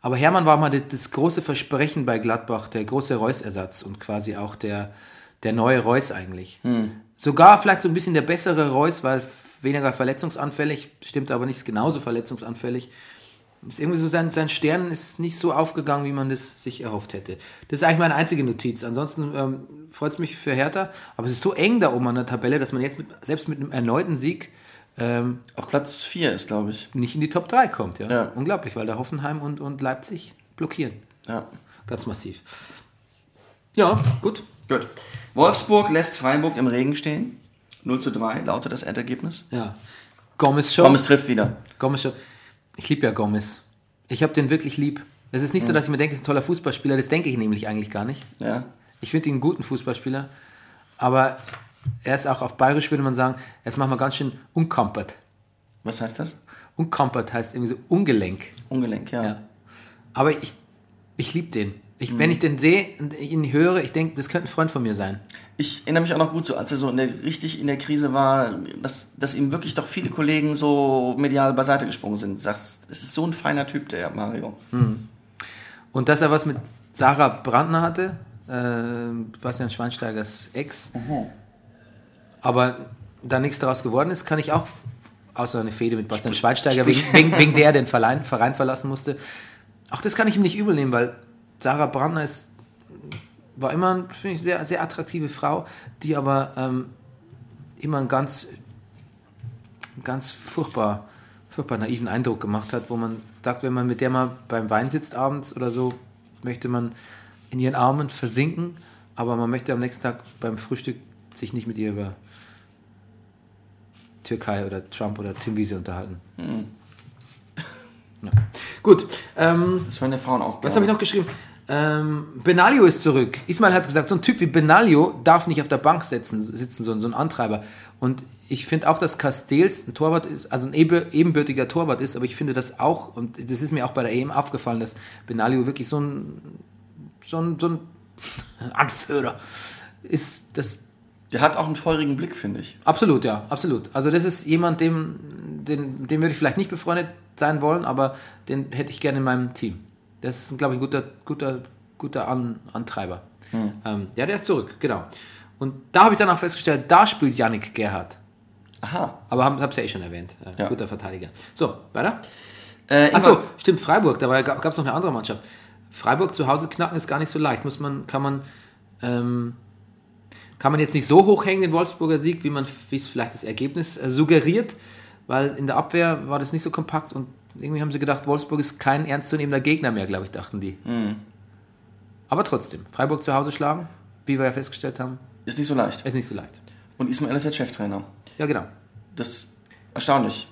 Aber Hermann war mal das, große Versprechen bei Gladbach, der große Reus-Ersatz und quasi auch der, der neue Reus eigentlich. Sogar vielleicht so ein bisschen der bessere Reus, weil weniger verletzungsanfällig, stimmt aber nicht, ist genauso verletzungsanfällig. Ist irgendwie so sein, sein Stern ist nicht so aufgegangen, wie man das sich erhofft hätte. Das ist eigentlich meine einzige Notiz. Ansonsten ähm, freut es mich für Hertha, aber es ist so eng da oben an der Tabelle, dass man jetzt mit, selbst mit einem erneuten Sieg ähm, Auf Platz 4 ist, glaube ich. nicht in die Top 3 kommt. Ja? Ja. Unglaublich, weil da Hoffenheim und, und Leipzig blockieren. Ja. Ganz massiv. Ja, gut. Gut. Wolfsburg lässt Freiburg im Regen stehen. 0 zu 3 lautet das Endergebnis. Ja. Gomez Show. Gomez trifft wieder. Gomez Show. Ich liebe ja Gomez. Ich habe den wirklich lieb. Es ist nicht so, dass ich mir denke, er ist ein toller Fußballspieler. Das denke ich nämlich eigentlich gar nicht. Ja. Ich finde ihn einen guten Fußballspieler. Aber er ist auch auf Bayerisch, würde man sagen, er ist manchmal ganz schön unkampert. Was heißt das? Unkampert heißt irgendwie so ungelenk. Ungelenk, ja. Ja. Aber ich, ich liebe den. Ich, Wenn ich den sehe und ihn höre, ich denke, das könnte ein Freund von mir sein. Ich erinnere mich auch noch gut so, als er so in der, richtig in der Krise war, dass, dass ihm wirklich doch viele Kollegen so medial beiseite gesprungen sind. Sagst, es ist so ein feiner Typ, der Mario. Und dass er was mit Sarah Brandner hatte, äh, Bastian Schweinsteigers Ex, aber da nichts daraus geworden ist, kann ich auch, außer eine Fehde mit Bastian Schweinsteiger, wegen, wegen, wegen der den Verein, Verein verlassen musste, auch das kann ich ihm nicht übel nehmen, weil Sarah Brandner ist, war immer, finde ich, sehr, sehr attraktive Frau, die aber ähm, immer einen ganz, ganz furchtbar, furchtbar naiven Eindruck gemacht hat, wo man sagt, wenn man mit der mal beim Wein sitzt abends oder so, möchte man in ihren Armen versinken, aber man möchte am nächsten Tag beim Frühstück sich nicht mit ihr über Türkei oder Trump oder Tim Wiese unterhalten. Ja. Gut, ähm, Das hören ja Frauen auch was habe ich noch geschrieben? Ähm, Benaglio ist zurück. Ismail hat gesagt, so ein Typ wie Benaglio darf nicht auf der Bank sitzen, sitzen so, ein- so ein Antreiber. Und ich finde auch, dass Castells ein Torwart ist, also ein eben- ebenbürtiger Torwart ist, aber ich finde das auch, und das ist mir auch bei der EM aufgefallen, dass Benaglio wirklich so ein, so ein, so ein Anführer ist. Das Der hat auch einen feurigen Blick, finde ich. Absolut, ja, absolut. Also das ist jemand, dem, den, dem würde ich vielleicht nicht befreundet sein wollen, aber den hätte ich gerne in meinem Team. Das ist, glaube ich, ein guter, guter, guter An, Antreiber. Ähm, ja, der ist zurück, genau. Und da habe ich dann auch festgestellt, da spielt Yannick Gerhardt. Aha. Aber habe es ja eh schon erwähnt. Äh, Ja. Guter Verteidiger. So, weiter. Äh, Achso, stimmt, Freiburg, da gab es noch eine andere Mannschaft. Freiburg zu Hause knacken ist gar nicht so leicht. Muss man, kann man, ähm, kann man jetzt nicht so hoch hängen, den Wolfsburger Sieg, wie man, wie es vielleicht das Ergebnis äh, suggeriert, weil in der Abwehr war das nicht so kompakt und irgendwie haben sie gedacht, Wolfsburg ist kein ernstzunehmender Gegner mehr, glaube ich, dachten die. Aber trotzdem, Freiburg zu Hause schlagen, wie wir ja festgestellt haben, Ist nicht so leicht. ist nicht so leicht. Und Ismail ist jetzt Cheftrainer. Ja, genau. Das ist erstaunlich.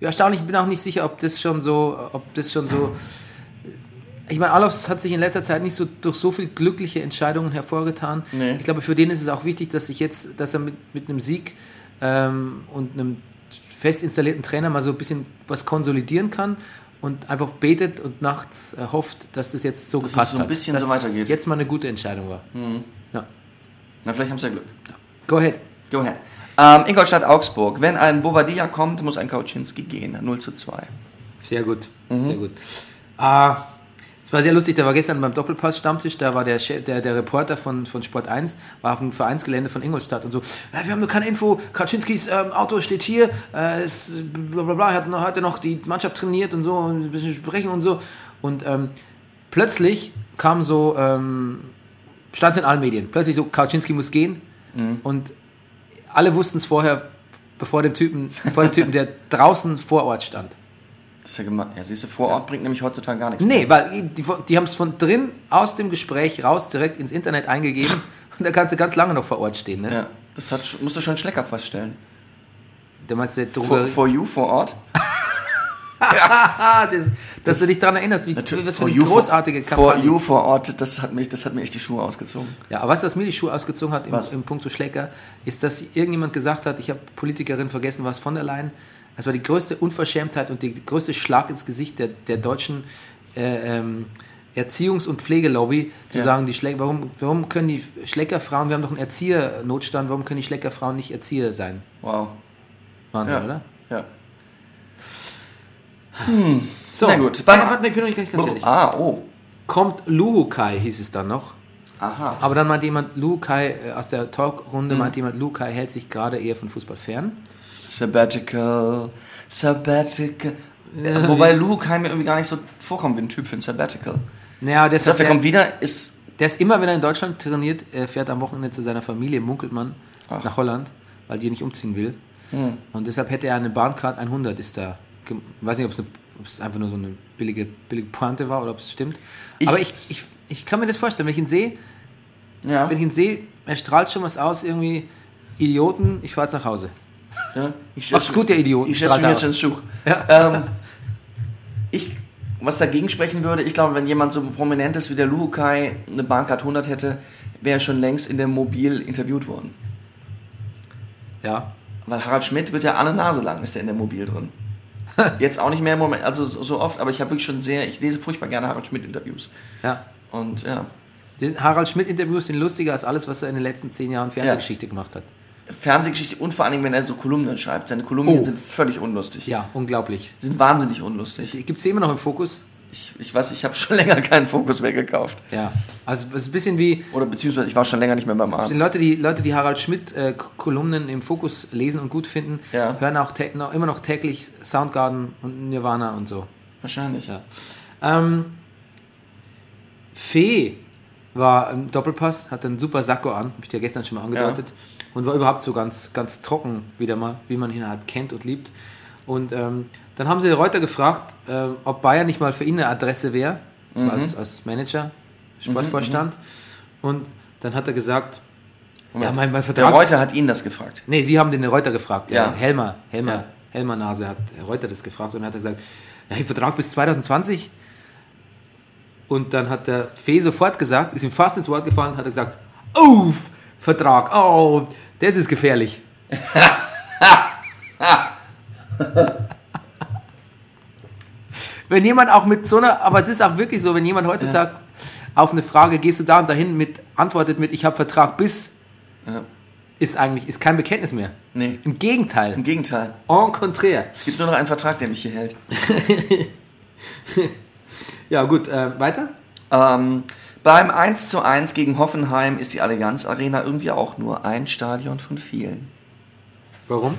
Ja, erstaunlich, ich bin auch nicht sicher, ob das schon so, ob das schon so. Ich meine, Alofs hat sich in letzter Zeit nicht so durch so viele glückliche Entscheidungen hervorgetan. Nee. Ich glaube, für den ist es auch wichtig, dass sich jetzt, dass er mit, mit einem Sieg ähm, und einem fest installierten Trainer mal so ein bisschen was konsolidieren kann und einfach betet und nachts äh, hofft, dass das jetzt so Dass es gepasst so ein hat. bisschen dass so weitergeht. Jetzt mal eine gute Entscheidung war. Ja. Na, vielleicht haben sie ja Glück. Go ahead. Go ahead. Ähm, Ingolstadt Augsburg. Wenn ein Bobadilla kommt, muss ein Kauczynski gehen. 0 zu 2. Sehr gut, Mhm. sehr gut. Ah, es war sehr lustig, da war gestern beim Doppelpass-Stammtisch, da war der, Chef, der, der Reporter von, von Sport 1, war auf dem Vereinsgelände von Ingolstadt und so, ja, wir haben nur keine Info, Kaczynskis ähm, Auto steht hier, äh, es, bla bla bla, hat noch, hat er noch die Mannschaft trainiert und so, und ein bisschen sprechen und so. Und ähm, plötzlich kam so, ähm, stand es in allen Medien, plötzlich so, Kaczynski muss gehen und alle wussten es vorher, bevor dem Typen, vor dem Typen, der draußen vor Ort stand. Das ist ja gemacht. Ja, siehst du, vor Ort bringt nämlich heutzutage gar nichts. Nee, weil die, die haben es von drin aus dem Gespräch raus direkt ins Internet eingegeben und da kannst du ganz lange noch vor Ort stehen. Ne? Ja, das hat, musst du schon Schlecker feststellen. Da meinst du, der For, for you vor Ort. Ah, das, dass du dich daran erinnerst, wie, was für for eine for- großartige For Kampagne. you vor Ort, das hat, mich, das hat mir echt die Schuhe ausgezogen. Ja, aber weißt du, was mir die Schuhe ausgezogen hat im, Was? im Punkto Schlecker, ist, dass irgendjemand gesagt hat, ich habe Politikerin vergessen, was von der Leyen, das war die größte Unverschämtheit und die größte Schlag ins Gesicht der, der deutschen äh, ähm, Erziehungs- und Pflegelobby zu Ja. sagen, die Schleck, warum, warum können die Schleckerfrauen, wir haben doch einen Erziehernotstand, warum können die Schleckerfrauen nicht Erzieher sein? Wow. Wahnsinn, Ja. oder? Ja. So, Na gut, bei, warte, ich bin noch nicht ganz fertig. Ah, oh. Kommt Luhukai, hieß es dann noch. Aha. Aber dann meinte jemand, Luhukai, äh, aus der Talkrunde Mhm. meinte jemand, Luhukai hält sich gerade eher von Fußball fern. Sabbatical. Sabbatical. Ja, Wobei Luke Heim mir irgendwie gar nicht so vorkommt wie ein Typ für ein Sabbatical. Naja, der, der der, kommt wieder, ist. der ist immer, wenn er in Deutschland trainiert, er fährt am Wochenende zu seiner Familie, munkelt man, Ach. nach Holland, weil die nicht umziehen will. Hm. Und deshalb hätte er eine Bahncard 100, ist da. Ich weiß nicht, ob es, eine, ob es einfach nur so eine billige, billige Pointe war oder ob es stimmt. Ich- Aber ich, ich, ich kann mir das vorstellen, wenn ich ihn sehe, Ja. wenn ich ihn sehe, er strahlt schon was aus, irgendwie Idioten, ich fahre jetzt nach Hause. Ja. Ich Macht's gut, ihr Idioten. Ich setze mich jetzt ins Schuch. Ja. Ähm, ich, was dagegen sprechen würde, ich glaube, wenn jemand so prominent ist wie der Luhukai eine Bahncard 100 hätte, wäre er schon längst in der Mobil interviewt worden. Ja. Weil Harald Schmidt wird ja alle Nase lang, ist der in der Mobil drin. Jetzt auch nicht mehr im Moment, also so oft, aber ich habe wirklich schon sehr, ich lese furchtbar gerne Harald Schmidt-Interviews. ja. Und ja, Den Harald Schmidt-Interviews sind lustiger als alles, was er in den letzten zehn Jahren Fernsehgeschichte gemacht hat. Fernsehgeschichte und vor allen Dingen, wenn er so Kolumnen schreibt. Seine Kolumnen Oh. sind völlig unlustig. Ja, unglaublich. Sind wahnsinnig unlustig. Gibt es immer noch im Fokus? Ich, ich weiß, ich habe schon länger keinen Fokus mehr gekauft. Ja. Also es ist ein bisschen wie, Oder beziehungsweise ich war schon länger nicht mehr beim Arzt. Leute, die, Leute, die Harald Schmidt-Kolumnen im Fokus lesen und gut finden, Ja. hören auch noch, immer noch täglich Soundgarden und Nirvana und so. Wahrscheinlich. Ja. Ähm, Fee war im Doppelpass, hatte einen super Sakko an, habe ich dir gestern schon mal angedeutet. Und war überhaupt so ganz, ganz trocken wieder mal, wie man ihn halt kennt und liebt. Und ähm, dann haben sie Reuter gefragt, äh, ob Bayern nicht mal für ihn eine Adresse wäre, so Mhm. als, als Manager, Sportvorstand. Und dann hat er gesagt, Moment. ja, mein, mein Der Vertrag... Reuter hat ihn das gefragt. Nee, Sie haben den Reuter gefragt. Ja. Ja. Helmer, Helmer, Ja. Helmer Nase hat Reuter das gefragt und hat er gesagt, ja, ich Vertrag bis 2020. Und dann hat der Fee sofort gesagt, ist ihm fast ins Wort gefallen, hat er gesagt, oh, Vertrag, oh, das ist gefährlich. wenn jemand auch mit so einer, aber es ist auch wirklich so, wenn jemand heutzutage auf eine Frage, gehst du da und dahin, mit, antwortet mit, ich habe Vertrag bis, Ja. ist eigentlich, ist kein Bekenntnis mehr. Nee, Im Gegenteil. im Gegenteil. En contraire. Es gibt nur noch einen Vertrag, der mich hier hält. Ja, gut, äh, weiter? Ähm, beim 1 zu 1 gegen Hoffenheim ist die Allianz Arena irgendwie auch nur ein Stadion von vielen. Warum?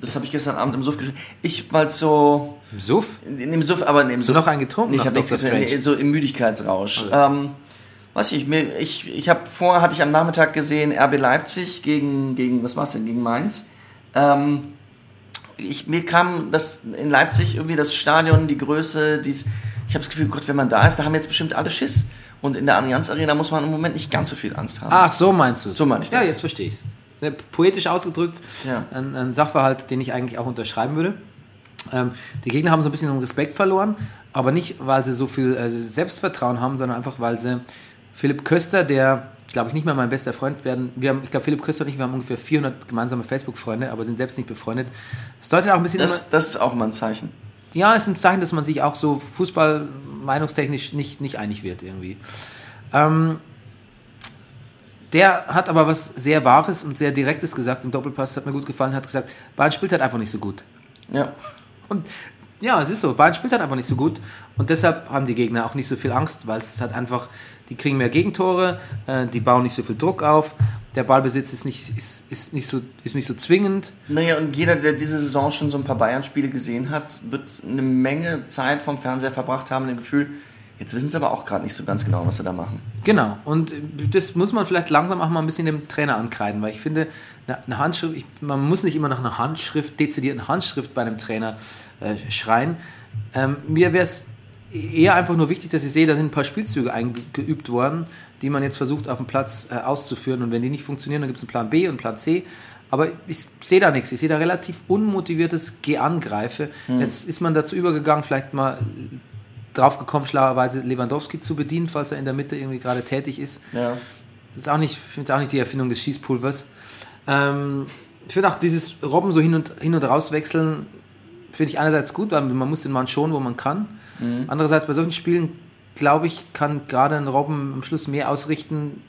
Das habe ich gestern Abend im Suff geschrieben. Ich, weil so. Im Suff? In, dem Suff, aber in dem Hast du noch einen getrunken? Nee, ich habe nichts getrunken, so im Müdigkeitsrausch. Okay. Ähm, weiß ich, mir, ich, ich habe vorher hatte ich am Nachmittag gesehen RB Leipzig gegen, gegen was war's denn, gegen Mainz. Ähm, ich, mir kam das in Leipzig irgendwie das Stadion, die Größe, dies, ich habe das Gefühl, Gott, wenn man da ist, da haben jetzt bestimmt alle Schiss. Und in der Allianz Arena muss man im Moment nicht ganz so viel Angst haben. Ach, so meinst du es. So meine ich Ja, das. jetzt verstehe ich es. Poetisch ausgedrückt, Ja. ein, ein Sachverhalt, den ich eigentlich auch unterschreiben würde. Ähm, die Gegner haben so ein bisschen den Respekt verloren, aber nicht, weil sie so viel äh, Selbstvertrauen haben, sondern einfach, weil sie Philipp Köster, der, glaube ich, nicht mehr mein bester Freund werden, wir haben, ich glaube, Philipp Köster und ich, wir haben ungefähr 400 gemeinsame Facebook-Freunde, aber sind selbst nicht befreundet. Das deutet auch ein bisschen Das, das ist auch mal ein Zeichen. Ja, ist ein Zeichen, dass man sich auch so Fußball meinungstechnisch nicht, nicht einig wird irgendwie. Ähm, der hat aber was sehr Wahres und sehr Direktes gesagt im Doppelpass, hat mir gut gefallen, hat gesagt, Bayern spielt halt einfach nicht so gut. Ja. Und ja, es ist so, Bayern spielt halt einfach nicht so gut und deshalb haben die Gegner auch nicht so viel Angst, weil es halt einfach, die kriegen mehr Gegentore, äh, die bauen nicht so viel Druck auf, der Ballbesitz ist nicht, ist, ist nicht, so, ist nicht so zwingend. Naja, und jeder, der diese Saison schon so ein paar Bayern-Spiele gesehen hat, wird eine Menge Zeit vom Fernseher verbracht haben, dem Gefühl, jetzt wissen sie aber auch gerade nicht so ganz genau, was sie da machen. Genau, und das muss man vielleicht langsam auch mal ein bisschen dem Trainer ankreiden, weil ich finde, eine Handschrift, ich, man muss nicht immer nach einer Handschrift, dezidierten Handschrift bei einem Trainer äh, schreien. Ähm, mir wäre es eher einfach nur wichtig, dass ich sehe, da sind ein paar Spielzüge eingeübt worden, die man jetzt versucht auf dem Platz äh, auszuführen und wenn die nicht funktionieren, dann gibt es einen Plan B und einen Plan C. Aber ich sehe da nichts. Ich sehe da relativ unmotiviertes Geh-Angreife. Jetzt ist man dazu übergegangen, vielleicht mal drauf gekommen, schlauerweise Lewandowski zu bedienen, falls er in der Mitte irgendwie gerade tätig ist. Ja. Das ist auch nicht, ich finde auch nicht die Erfindung des Schießpulvers. Ähm, ich finde auch dieses Robben so hin und, hin und raus wechseln, finde ich einerseits gut, weil man muss den Mann schon, wo man kann. Andererseits bei solchen Spielen, glaube ich, kann gerade ein Robben am Schluss mehr ausrichten,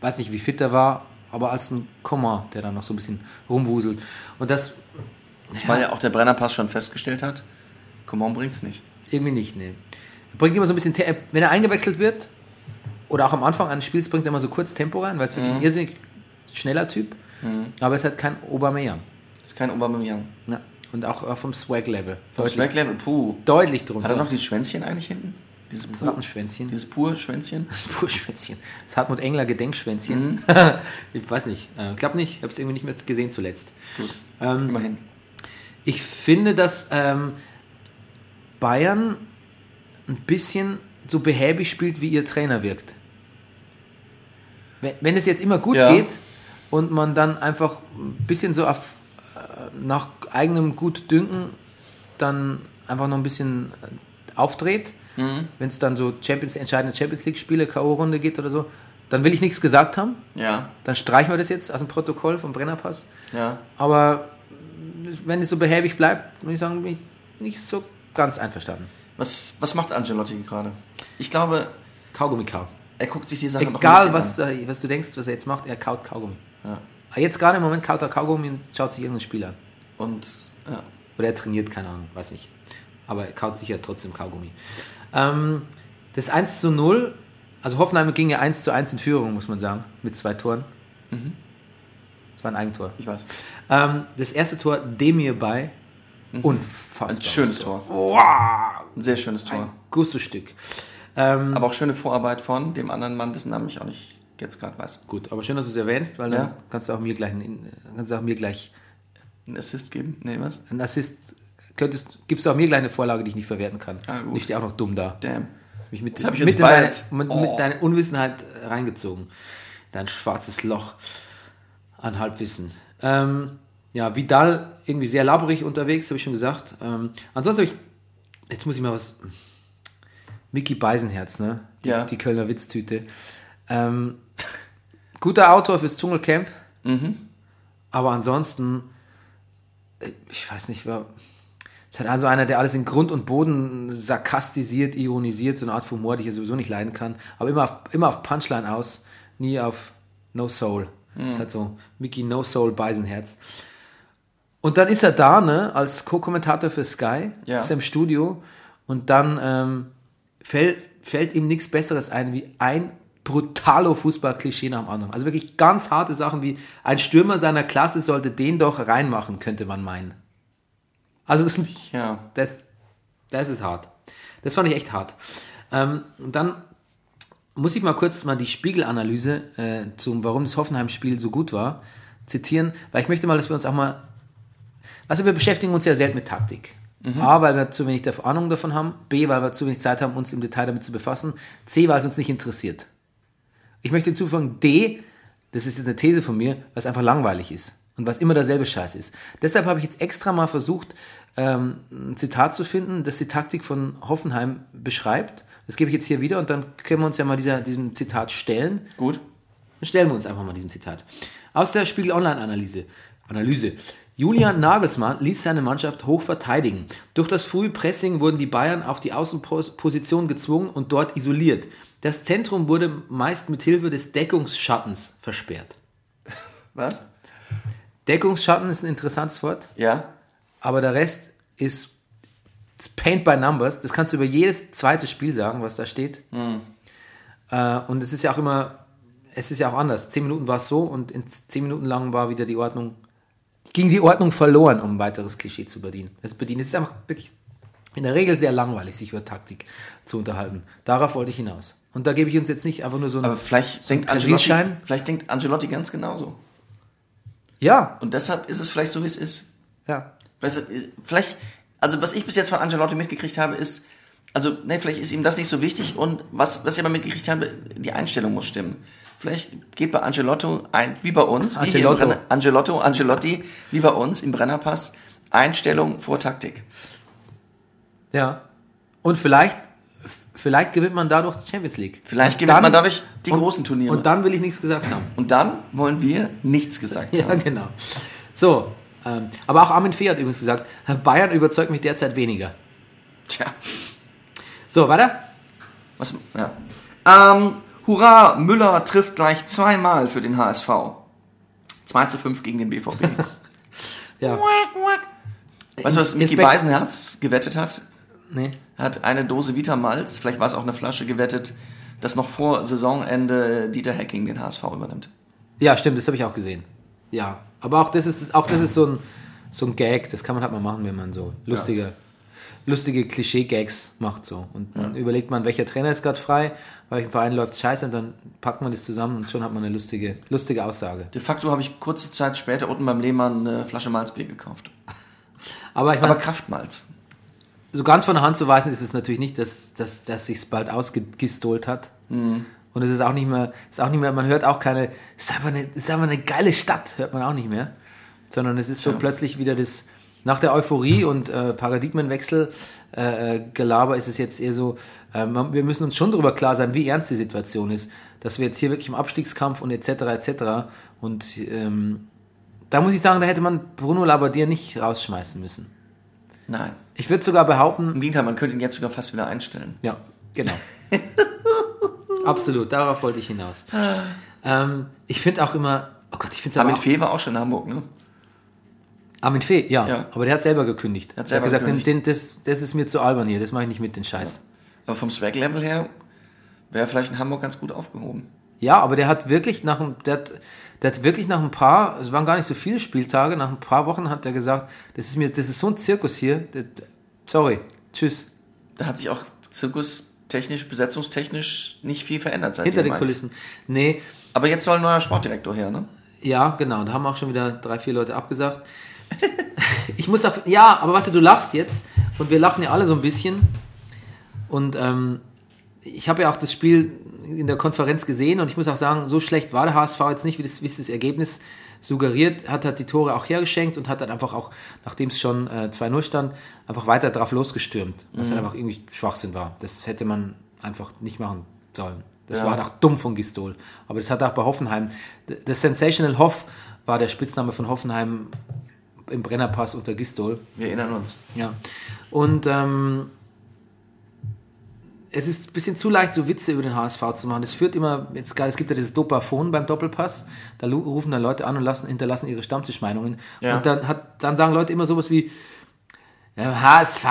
weiß nicht, wie fit er war, aber als ein Komma, der dann noch so ein bisschen rumwuselt. Und das Weil ja auch der Brennerpass schon festgestellt hat, Coman bringt's nicht. irgendwie nicht, ne. Er bringt immer so ein bisschen, wenn er eingewechselt wird, oder auch am Anfang eines Spiels bringt er immer so kurz Tempo rein, weil es wirklich ein irrsinnig schneller Typ, aber es ist halt kein Aubameyang. Das ist kein Aubameyang. Ja. Und auch, auch vom Swag-Level. Vom Swag-Level, puh. deutlich drunter. Hat er noch dieses Schwänzchen eigentlich hinten? Dieses das pur, Rattenschwänzchen. dieses pur Schwänzchen? Das Purschwänzchen. Das Hartmut Engler Gedenkschwänzchen. Mhm. ich weiß nicht. Äh, glaub nicht. Ich habe es irgendwie nicht mehr gesehen zuletzt. Gut. Ähm, Immerhin. ich finde, dass ähm, Bayern ein bisschen so behäbig spielt, wie ihr Trainer wirkt. Wenn, wenn es jetzt immer gut Ja. geht und man dann einfach ein bisschen so auf, äh, nach eigenem Gutdünken dann einfach noch ein bisschen äh, aufdreht, Mhm. wenn es dann so Champions, entscheidende Champions League Spiele, K.O.-Runde geht oder so, dann will ich nichts gesagt haben. Ja, Dann streichen wir das jetzt aus dem Protokoll vom Brennerpass. ja. Aber wenn es so behäbig bleibt, muss ich sagen, bin ich nicht so ganz einverstanden. Was, was macht Angelotti gerade? Ich glaube, Kaugummi kauen. er guckt sich die Sache noch ein Egal, was, äh, was du denkst, was er jetzt macht, er kaut Kaugummi. Ja. Ah, Jetzt gerade im Moment kaut er Kaugummi und schaut sich irgendein Spiel an. Und ja. Oder er trainiert, keine Ahnung, weiß nicht. Aber er kaut sicher trotzdem Kaugummi. Ähm, das 1 zu 0, also Hoffenheim ging ja 1 zu 1 in Führung, muss man sagen, mit zwei Toren. Das war ein Eigentor. ich weiß. Ähm, das erste Tor Demir bei. Unfassbar. Mhm. Ein schönes Tor. Wow, Ein sehr schönes Tor. Gusto-Stück. Ähm, Aber auch schöne Vorarbeit von dem anderen Mann, dessen Namen ich auch nicht jetzt gerade weiß. gut, aber schön, dass du es erwähnst, weil Ja. dann kannst du auch mir gleich, einen- kannst du auch mir gleich Einen Assist geben? Nee, was? einen Assist, könntest, gibst du auch mir gleich eine Vorlage, die ich nicht verwerten kann. Ah, gut. Ich stehe auch noch dumm da. Damn. Mich mit, Das hab ich mit, jetzt in deine, bald. mit, Oh. mit deiner Unwissenheit reingezogen. Dein schwarzes Loch an Halbwissen. Ähm, ja, Vidal irgendwie sehr laberig unterwegs, habe ich schon gesagt. Ähm, ansonsten habe ich, jetzt muss ich mal was, Mickey Beisenherz, ne? Die, Ja. die Kölner Witztüte. Ähm, guter Autor fürs Dschungelcamp. Aber ansonsten, äh, ich weiß nicht, war, ist halt also einer, der alles in Grund und Boden sarkastisiert, ironisiert, so eine Art von Humor, die ich ja sowieso nicht leiden kann. Aber immer auf, immer auf Punchline aus, nie auf No Soul. Das ist halt so Mickey No Soul Beisenherz. Und dann ist er da, ne, als Co-Kommentator für Sky, Ja. ist er im Studio und dann ähm, fällt, fällt ihm nichts Besseres ein wie ein brutalo Fußball-Klischee nach dem anderen. Also wirklich ganz harte Sachen wie ein Stürmer seiner Klasse sollte den doch reinmachen, könnte man meinen. Also das, Ja. das, das ist hart. Das fand ich echt hart. Ähm, und dann muss ich mal kurz mal die Spiegelanalyse äh, zum, warum das Hoffenheim-Spiel so gut war, zitieren, weil ich möchte mal, dass wir uns auch mal, also wir beschäftigen uns ja selten mit Taktik. A, weil wir zu wenig Ahnung davon haben, B, weil wir zu wenig Zeit haben, uns im Detail damit zu befassen, C, weil es uns nicht interessiert. Ich möchte hinzufügen, D, das ist jetzt eine These von mir, was einfach langweilig ist und was immer derselbe Scheiß ist. Deshalb habe ich jetzt extra mal versucht, ähm, ein Zitat zu finden, das die Taktik von Hoffenheim beschreibt. Das gebe ich jetzt hier wieder und dann können wir uns ja mal dieser, diesem Zitat stellen. Gut. Dann stellen wir uns einfach mal diesem Zitat. Aus der Spiegel Online-Analyse. Analyse. Julian Nagelsmann ließ seine Mannschaft hoch verteidigen. Durch das frühe Pressing wurden die Bayern auf die Außenposition gezwungen und dort isoliert. Das Zentrum wurde meist mit Hilfe des Deckungsschattens versperrt. Was? Deckungsschatten ist ein interessantes Wort, Ja. aber der Rest ist Paint by Numbers. Das kannst du über jedes zweite Spiel sagen, was da steht. Äh, und es ist ja auch immer, es ist ja auch anders. Zehn Minuten war es so und in zehn Minuten lang war wieder die Ordnung, ging die Ordnung verloren, um ein weiteres Klischee zu bedienen. Das bedienen. Es ist einfach wirklich in der Regel sehr langweilig, sich über Taktik zu unterhalten. Darauf wollte ich hinaus. Und da gebe ich uns jetzt nicht einfach nur so ein. Aber vielleicht denkt, ein Angelotti, vielleicht denkt Angelotti ganz genauso. ja, Und deshalb ist es vielleicht so, wie es ist. ja. Weißt du, vielleicht, also was ich bis jetzt von Angelotti mitgekriegt habe, ist, also, ne, vielleicht ist ihm das nicht so wichtig und was, was ich aber mitgekriegt habe, die Einstellung muss stimmen. Vielleicht geht bei Angelotto ein, wie bei uns, Angelotto. Brenner, Angelotto, Angelotti, wie bei uns im Brennerpass, Einstellung vor Taktik. Ja. Und vielleicht, vielleicht gewinnt man dadurch die Champions League. Vielleicht Und gewinnt dann- man dadurch die und, großen Turniere. Und dann will ich nichts gesagt haben. Und dann wollen wir nichts gesagt Ja, haben. genau. So, ähm, aber auch Armin Fee hat übrigens gesagt, Bayern überzeugt mich derzeit weniger. Tja, So, weiter. Was, ja. Ähm, hurra, Müller trifft gleich zweimal für den HSV. 2 zu 5 gegen den BVB. Ja. weißt du, was Micky Beisenherz gewettet hat? Nee. Er hat eine Dose Vita Malz, vielleicht war es auch eine Flasche, gewettet, dass noch vor Saisonende Dieter Hecking den HSV übernimmt. Ja, stimmt, das habe ich auch gesehen. Ja, aber auch das ist, auch das ist so, ein, so ein Gag, das kann man halt mal machen, wenn man so lustige, lustige Klischee-Gags macht. So. Und dann überlegt man, welcher Trainer ist gerade frei, bei welchem Verein läuft scheiße und dann packt man das zusammen und schon hat man eine lustige, lustige Aussage. De facto habe ich kurze Zeit später unten beim Lehmann eine Flasche Malzbier gekauft. Aber ich Aber meine, Kraftmalz. So ganz von der Hand zu weisen ist es natürlich nicht, dass, dass, dass sich bald ausgestohlt hat. Und es ist auch nicht mehr, ist auch nicht mehr, man hört auch keine, es ist einfach eine, es ist einfach eine geile Stadt, hört man auch nicht mehr. Sondern es ist so plötzlich wieder das, nach der Euphorie und äh, Paradigmenwechsel äh, äh, Gelaber ist es jetzt eher so, äh, wir müssen uns schon darüber klar sein, wie ernst die Situation ist. Dass wir jetzt hier wirklich im Abstiegskampf und etc. etc. Und ähm, da muss ich sagen, da hätte man Bruno Labbadia nicht rausschmeißen müssen. Nein. Ich würde sogar behaupten, Im Gegenteil, man könnte ihn jetzt sogar fast wieder einstellen. ja, genau. Absolut, darauf wollte ich hinaus. ähm, ich finde auch immer, oh Gott, ich finde es aber Armin Fee war auch schon in Hamburg, ne? Armin Fee, ja, Ja. aber der hat selber gekündigt. hat selber gesagt, gekündigt. Den, den, das, das ist mir zu albern hier, das mache ich nicht mit, den Scheiß. Aber vom Swag-Level her wäre er vielleicht in Hamburg ganz gut aufgehoben. Ja, aber der hat wirklich nach ein, der hat, der hat wirklich nach ein paar, es waren gar nicht so viele Spieltage, nach ein paar Wochen hat er gesagt, das ist mir, das ist so ein Zirkus hier, das, sorry, tschüss, Da hat sich auch zirkustechnisch, besetzungstechnisch nicht viel verändert seitdem. hinter den eigentlich. Kulissen. Nee, Aber jetzt soll ein neuer Sportdirektor her, ne? Ja, genau. Da haben auch schon wieder drei, vier Leute abgesagt. ich muss auf, ja, aber weißt du, du lachst jetzt und wir lachen ja alle so ein bisschen. Und ähm, ich habe ja auch das Spiel in der Konferenz gesehen und ich muss auch sagen, so schlecht war der HSV jetzt nicht, wie das, wie das Ergebnis suggeriert, hat hat die Tore auch hergeschenkt und hat dann einfach auch, nachdem es schon äh, 2-0 stand, einfach weiter drauf losgestürmt. Was halt einfach irgendwie Schwachsinn war. Das hätte man einfach nicht machen sollen. Das Ja. war auch dumm von Gistol. Aber das hat auch bei Hoffenheim. Das Sensational Hoff war der Spitzname von Hoffenheim im Brennerpass unter Gistol. Wir erinnern uns. Ja. Und ähm, es ist ein bisschen zu leicht, so Witze über den HSV zu machen. Es führt immer, jetzt es gibt ja dieses Dopaphon beim Doppelpass. Da rufen dann Leute an und lassen, hinterlassen ihre Stammtischmeinungen. Ja. Und dann, hat, dann sagen Leute immer sowas wie, im HSV,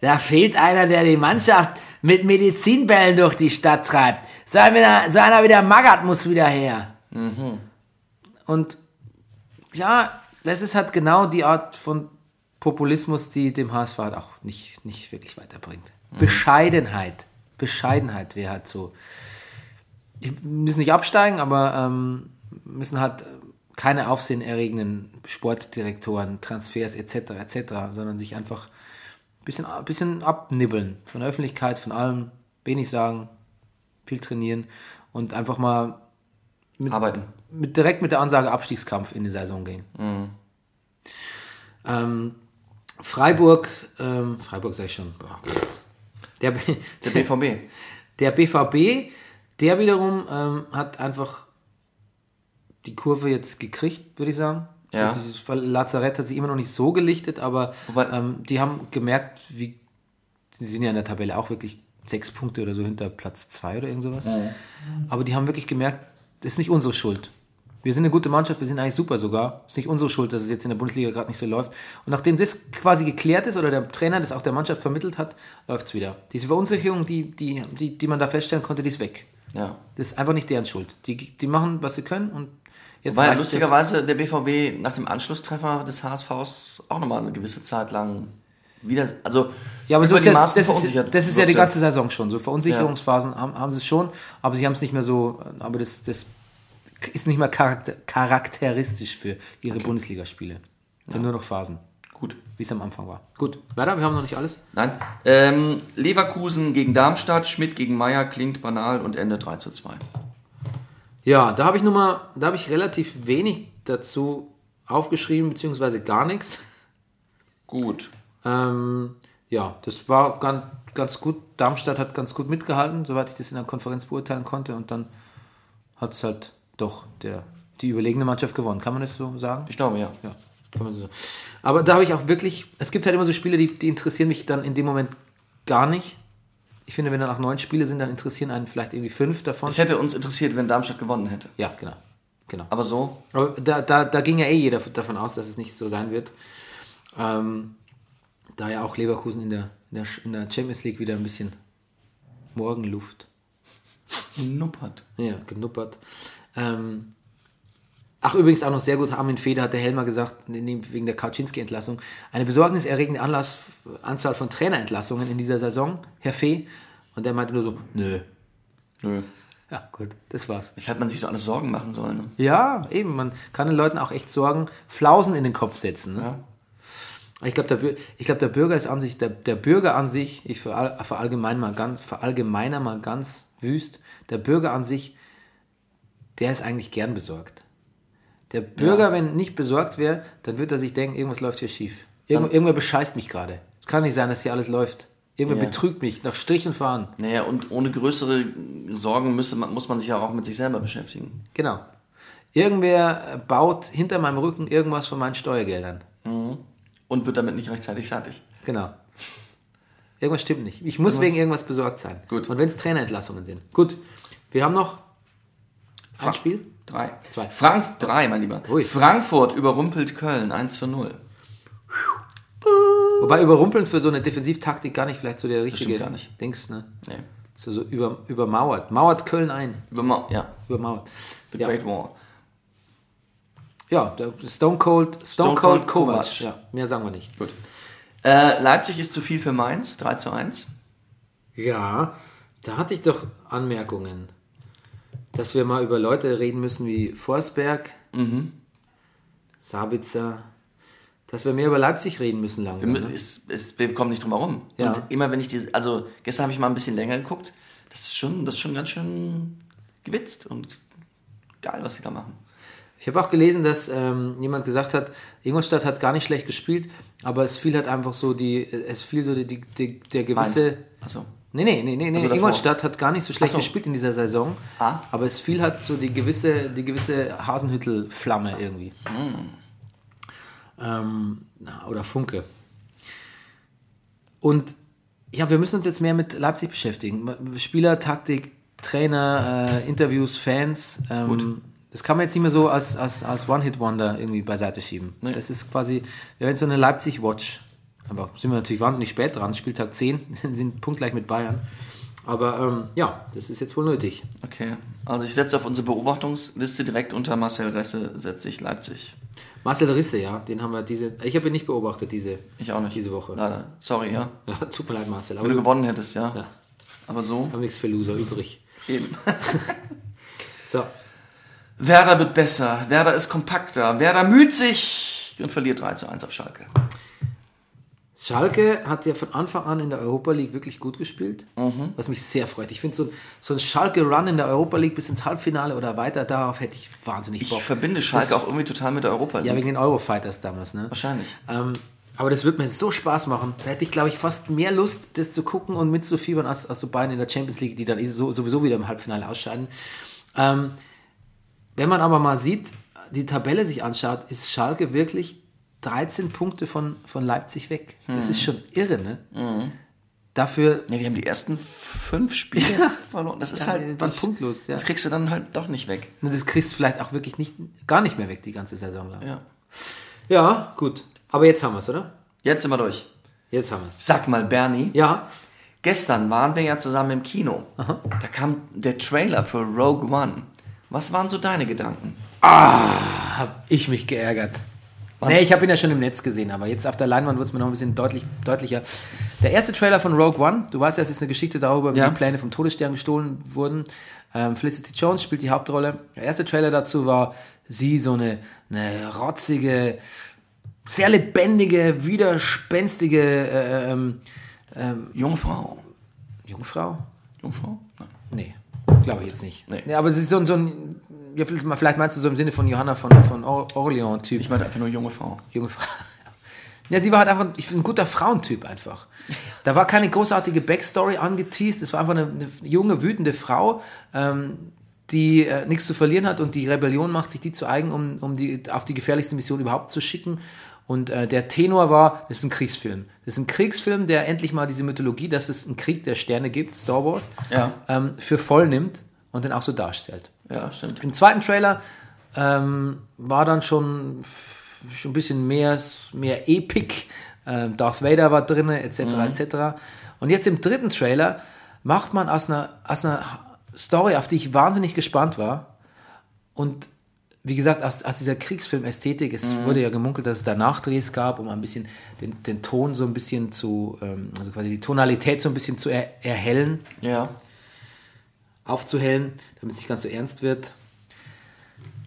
da fehlt einer, der die Mannschaft mit Medizinbällen durch die Stadt treibt. So einer, wieder- so einer wie der Magath muss wieder her. Und ja, das ist halt genau die Art von Populismus, die dem HSV halt auch nicht, nicht wirklich weiterbringt. Bescheidenheit. Bescheidenheit wäre halt so. Wir müssen nicht absteigen, aber ähm, müssen halt keine aufsehenerregenden Sportdirektoren, Transfers etc. etc., sondern sich einfach ein bisschen, ein bisschen abnibbeln von der Öffentlichkeit, von allem, wenig sagen, viel trainieren und einfach mal mit, Arbeiten. mit, direkt mit der Ansage Abstiegskampf in die Saison gehen. Ähm, Freiburg, ähm, Freiburg sag ich schon, boah. Der, Der BVB. der BVB, der wiederum ähm, hat einfach die Kurve jetzt gekriegt, würde ich sagen. Ja. Also dieses Lazarett hat sich immer noch nicht so gelichtet, aber Wobei- ähm, die haben gemerkt, wie sie sind ja in der Tabelle auch wirklich sechs Punkte oder so hinter Platz zwei oder irgend sowas. Aber die haben wirklich gemerkt, das ist nicht unsere Schuld. Wir sind eine gute Mannschaft, wir sind eigentlich super sogar. Es ist nicht unsere Schuld, dass es jetzt in der Bundesliga gerade nicht so läuft. Und nachdem das quasi geklärt ist oder der Trainer das auch der Mannschaft vermittelt hat, läuft es wieder. Diese Verunsicherung, die, die, die, die man da feststellen konnte, die ist weg. Ja. Das ist einfach nicht deren Schuld. Die, die machen, was sie können und jetzt Weil lustigerweise der BVB nach dem Anschlusstreffer des HSVs auch nochmal eine gewisse Zeit lang wieder, also Ja, aber so ist die ja, Maßen das, ist, das ist ja die ganze Saison schon. So Verunsicherungsphasen haben, haben sie es schon, aber sie haben es nicht mehr so, aber das, das ist nicht charakter, charakteristisch für ihre Bundesligaspiele. Es sind nur noch Phasen, Gut. wie es am Anfang war. Gut, weiter, wir haben noch nicht alles. Nein. Ähm, Leverkusen gegen Darmstadt, Schmidt gegen Meier klingt banal und Ende 3 zu 2. Ja, da habe ich nur mal, da habe ich relativ wenig dazu aufgeschrieben, beziehungsweise gar nichts. Gut. Ähm, ja, das war ganz, ganz gut. Darmstadt hat ganz gut mitgehalten, soweit ich das in der Konferenz beurteilen konnte. Und dann hat es halt doch der, die überlegene Mannschaft gewonnen. Kann man das so sagen? Ich glaube, ja. Ja, kann man so sagen. Aber da habe ich auch wirklich, es gibt halt immer so Spiele, die, die interessieren mich dann in dem Moment gar nicht. Ich finde, wenn danach neun Spiele sind, dann interessieren einen vielleicht irgendwie fünf davon. Es hätte uns interessiert, wenn Darmstadt gewonnen hätte. Ja, genau. genau. Aber so, Aber da, da, da ging ja eh jeder davon aus, dass es nicht so sein wird. Ähm, da ja auch Leverkusen in der, in, der, in der Champions League wieder ein bisschen Morgenluft nuppert. ja, genuppert. Ähm, ach, übrigens auch noch sehr gut, Armin Feder hat der Helmer gesagt, wegen der Kaczynski-Entlassung, eine besorgniserregende Anlass, Anzahl von Trainerentlassungen in dieser Saison, Herr Fee. Und der meinte nur so, nö. Nö. Ja, gut, das war's. Weshalb man sich so alles Sorgen machen soll. Ne? Ja, eben, man kann den Leuten auch echt Sorgen, Flausen in den Kopf setzen. Ne? Ja. Ich glaube, der, ich glaub, der Bürger ist an sich, der, der Bürger an sich, ich verall- verallgemein mal ganz, verallgemeiner mal ganz wüst, der Bürger an sich, der ist eigentlich gern besorgt. Der Bürger, Ja. wenn nicht besorgt wäre, dann würde er sich denken, irgendwas läuft hier schief. Irgend, irgendwer bescheißt mich gerade. Es kann nicht sein, dass hier alles läuft. Irgendwer Ja. betrügt mich nach Strich und Fahren. Naja, und ohne größere Sorgen müsste man, muss man sich ja auch mit sich selber beschäftigen. Genau. Irgendwer baut hinter meinem Rücken irgendwas von meinen Steuergeldern. Und wird damit nicht rechtzeitig fertig. Genau. Irgendwas stimmt nicht. Ich muss Irgendwas- wegen irgendwas besorgt sein. Gut. Und wenn es Trainerentlassungen sind. Gut. Wir haben noch ein Fra- Spiel. Drei. Zwei. Frank drei, mein Lieber. Ui. Frankfurt überrumpelt Köln 1 zu 0. Wobei überrumpeln für so eine Defensivtaktik gar nicht vielleicht so der richtige gar nicht. Dings, ne? Nee. So, so über, übermauert. Mauert Köln ein. Überma ja, Übermauert. The Ja, Great War. ja Stone Cold, Stone, Stone Cold Cold Kovac. Kovac. Ja, mehr sagen wir nicht. Gut. Äh, Leipzig ist zu viel für Mainz, 3 zu 1. Ja, da hatte ich doch Anmerkungen, dass wir mal über Leute reden müssen wie Forsberg, Mhm. Sabitzer, dass wir mehr über Leipzig reden müssen langsam. Ne? Es, es, wir kommen nicht drum herum. Ja. Und immer wenn ich die, also gestern habe ich mal ein bisschen länger geguckt, das ist schon, das ist schon ganz schön gewitzt und geil, was sie da machen. Ich habe auch gelesen, dass ähm, jemand gesagt hat, Ingolstadt hat gar nicht schlecht gespielt, aber es fiel halt einfach so die, es fiel so die, die, die der gewisse. Achso. Nee, nee, nee, nee. Also. Ingolstadt hat gar nicht so schlecht so. gespielt in dieser Saison. Ah. Aber es fiel halt so die gewisse, die gewisse Hasenhüttel-Flamme irgendwie. Hm. Ähm, oder Funke. Und ja, wir müssen uns jetzt mehr mit Leipzig beschäftigen. Spieler, Taktik, Trainer, äh, Interviews, Fans. Ähm, das kann man jetzt nicht mehr so als, als, als One-Hit-Wonder irgendwie beiseite schieben. Nee. Das ist quasi, wir haben so eine Leipzig-Watch. Aber sind wir natürlich wahnsinnig spät dran. Spieltag 10, sind punktgleich mit Bayern. Aber ähm, ja, das ist jetzt wohl nötig. Okay. Also ich setze auf unsere Beobachtungsliste direkt unter Marcel Resse, setze ich Leipzig. Marcel Risse, ja, den haben wir diese. Ich habe ihn nicht beobachtet diese, Ich auch nicht. diese Woche. Leider. Sorry, ja. Ja, tut mir leid, Marcel. Wenn Aber du wir gewonnen hättest, ja. Ja. Aber so haben nichts für Loser übrig. eben. So, Werder wird besser. Werder ist kompakter. Werder müht sich und verliert 3 zu 1 auf Schalke. Schalke hat ja von Anfang an in der Europa League wirklich gut gespielt, Mhm. was mich sehr freut. Ich finde so, so ein Schalke-Run in der Europa League bis ins Halbfinale oder weiter, darauf hätte ich wahnsinnig Ich Bock. verbinde Schalke Das- auch irgendwie total mit der Europa League. Ja, wegen den Eurofighters damals, ne? Wahrscheinlich. Ähm, aber das wird mir so Spaß machen. Da hätte ich, glaube ich, fast mehr Lust, das zu gucken und mitzufiebern, als, als so Bayern in der Champions League, die dann eh so, sowieso wieder im Halbfinale ausscheiden. Ähm, wenn man aber mal sieht, die Tabelle sich anschaut, ist Schalke wirklich 13 Punkte von, von Leipzig weg. Das ist schon irre, ne? Dafür, Ja, die haben die ersten fünf Spiele verloren. Das ist Ja, halt was, punktlos, ja. Das kriegst du dann halt doch nicht weg. und das kriegst du vielleicht auch wirklich nicht, gar nicht mehr weg, die ganze Saison lang. Ja. Ja, gut. Aber jetzt haben wir es, oder? Jetzt sind wir durch. Jetzt haben wir es. Sag mal, Bernie, Ja, gestern waren wir ja zusammen im Kino. Da kam der Trailer für Rogue One. Was waren so deine Gedanken? habe ich mich geärgert. Nee, ich habe ihn ja schon im Netz gesehen, aber jetzt auf der Leinwand wird es mir noch ein bisschen deutlich, deutlicher. Der erste Trailer von Rogue One, du weißt ja, es ist eine Geschichte darüber, wie Ja. die Pläne vom Todesstern gestohlen wurden. Ähm, Felicity Jones spielt die Hauptrolle. Der erste Trailer dazu war sie, so eine, eine rotzige, sehr lebendige, widerspenstige äh, ähm, Jungfrau. Jungfrau? Jungfrau? Nein. Nee, glaube ich jetzt nicht. Nee. aber sie ist so, so ein, ja, vielleicht meinst du so im Sinne von Johanna von, von Or Orleans-Typ. Ich meinte einfach nur junge Frau. junge Frau. Ja, sie war halt einfach, ich finde, ein guter Frauentyp einfach. Da war keine großartige Backstory angeteased. Es war einfach eine, eine junge, wütende Frau, ähm, die äh, nichts zu verlieren hat und die Rebellion macht sich die zu eigen, um, um die, auf die gefährlichste Mission überhaupt zu schicken. Und äh, der Tenor war, das ist ein Kriegsfilm. Das ist ein Kriegsfilm, der endlich mal diese Mythologie, dass es einen Krieg der Sterne gibt, Star Wars, Ja. ähm, für voll nimmt und den auch so darstellt. Ja, stimmt. Im zweiten Trailer ähm, war dann schon, schon ein bisschen mehr, mehr Epic. Ähm, Darth Vader war drin, etc. etc. Und jetzt im dritten Trailer macht man aus einer, aus einer Story, auf die ich wahnsinnig gespannt war. Und wie gesagt, aus, aus dieser Kriegsfilm-Ästhetik, es wurde ja gemunkelt, dass es da Nachdrehs gab, um ein bisschen den, den Ton so ein bisschen zu, ähm, also quasi die Tonalität so ein bisschen zu er, erhellen Ja. Aufzuhellen, damit es nicht ganz so ernst wird.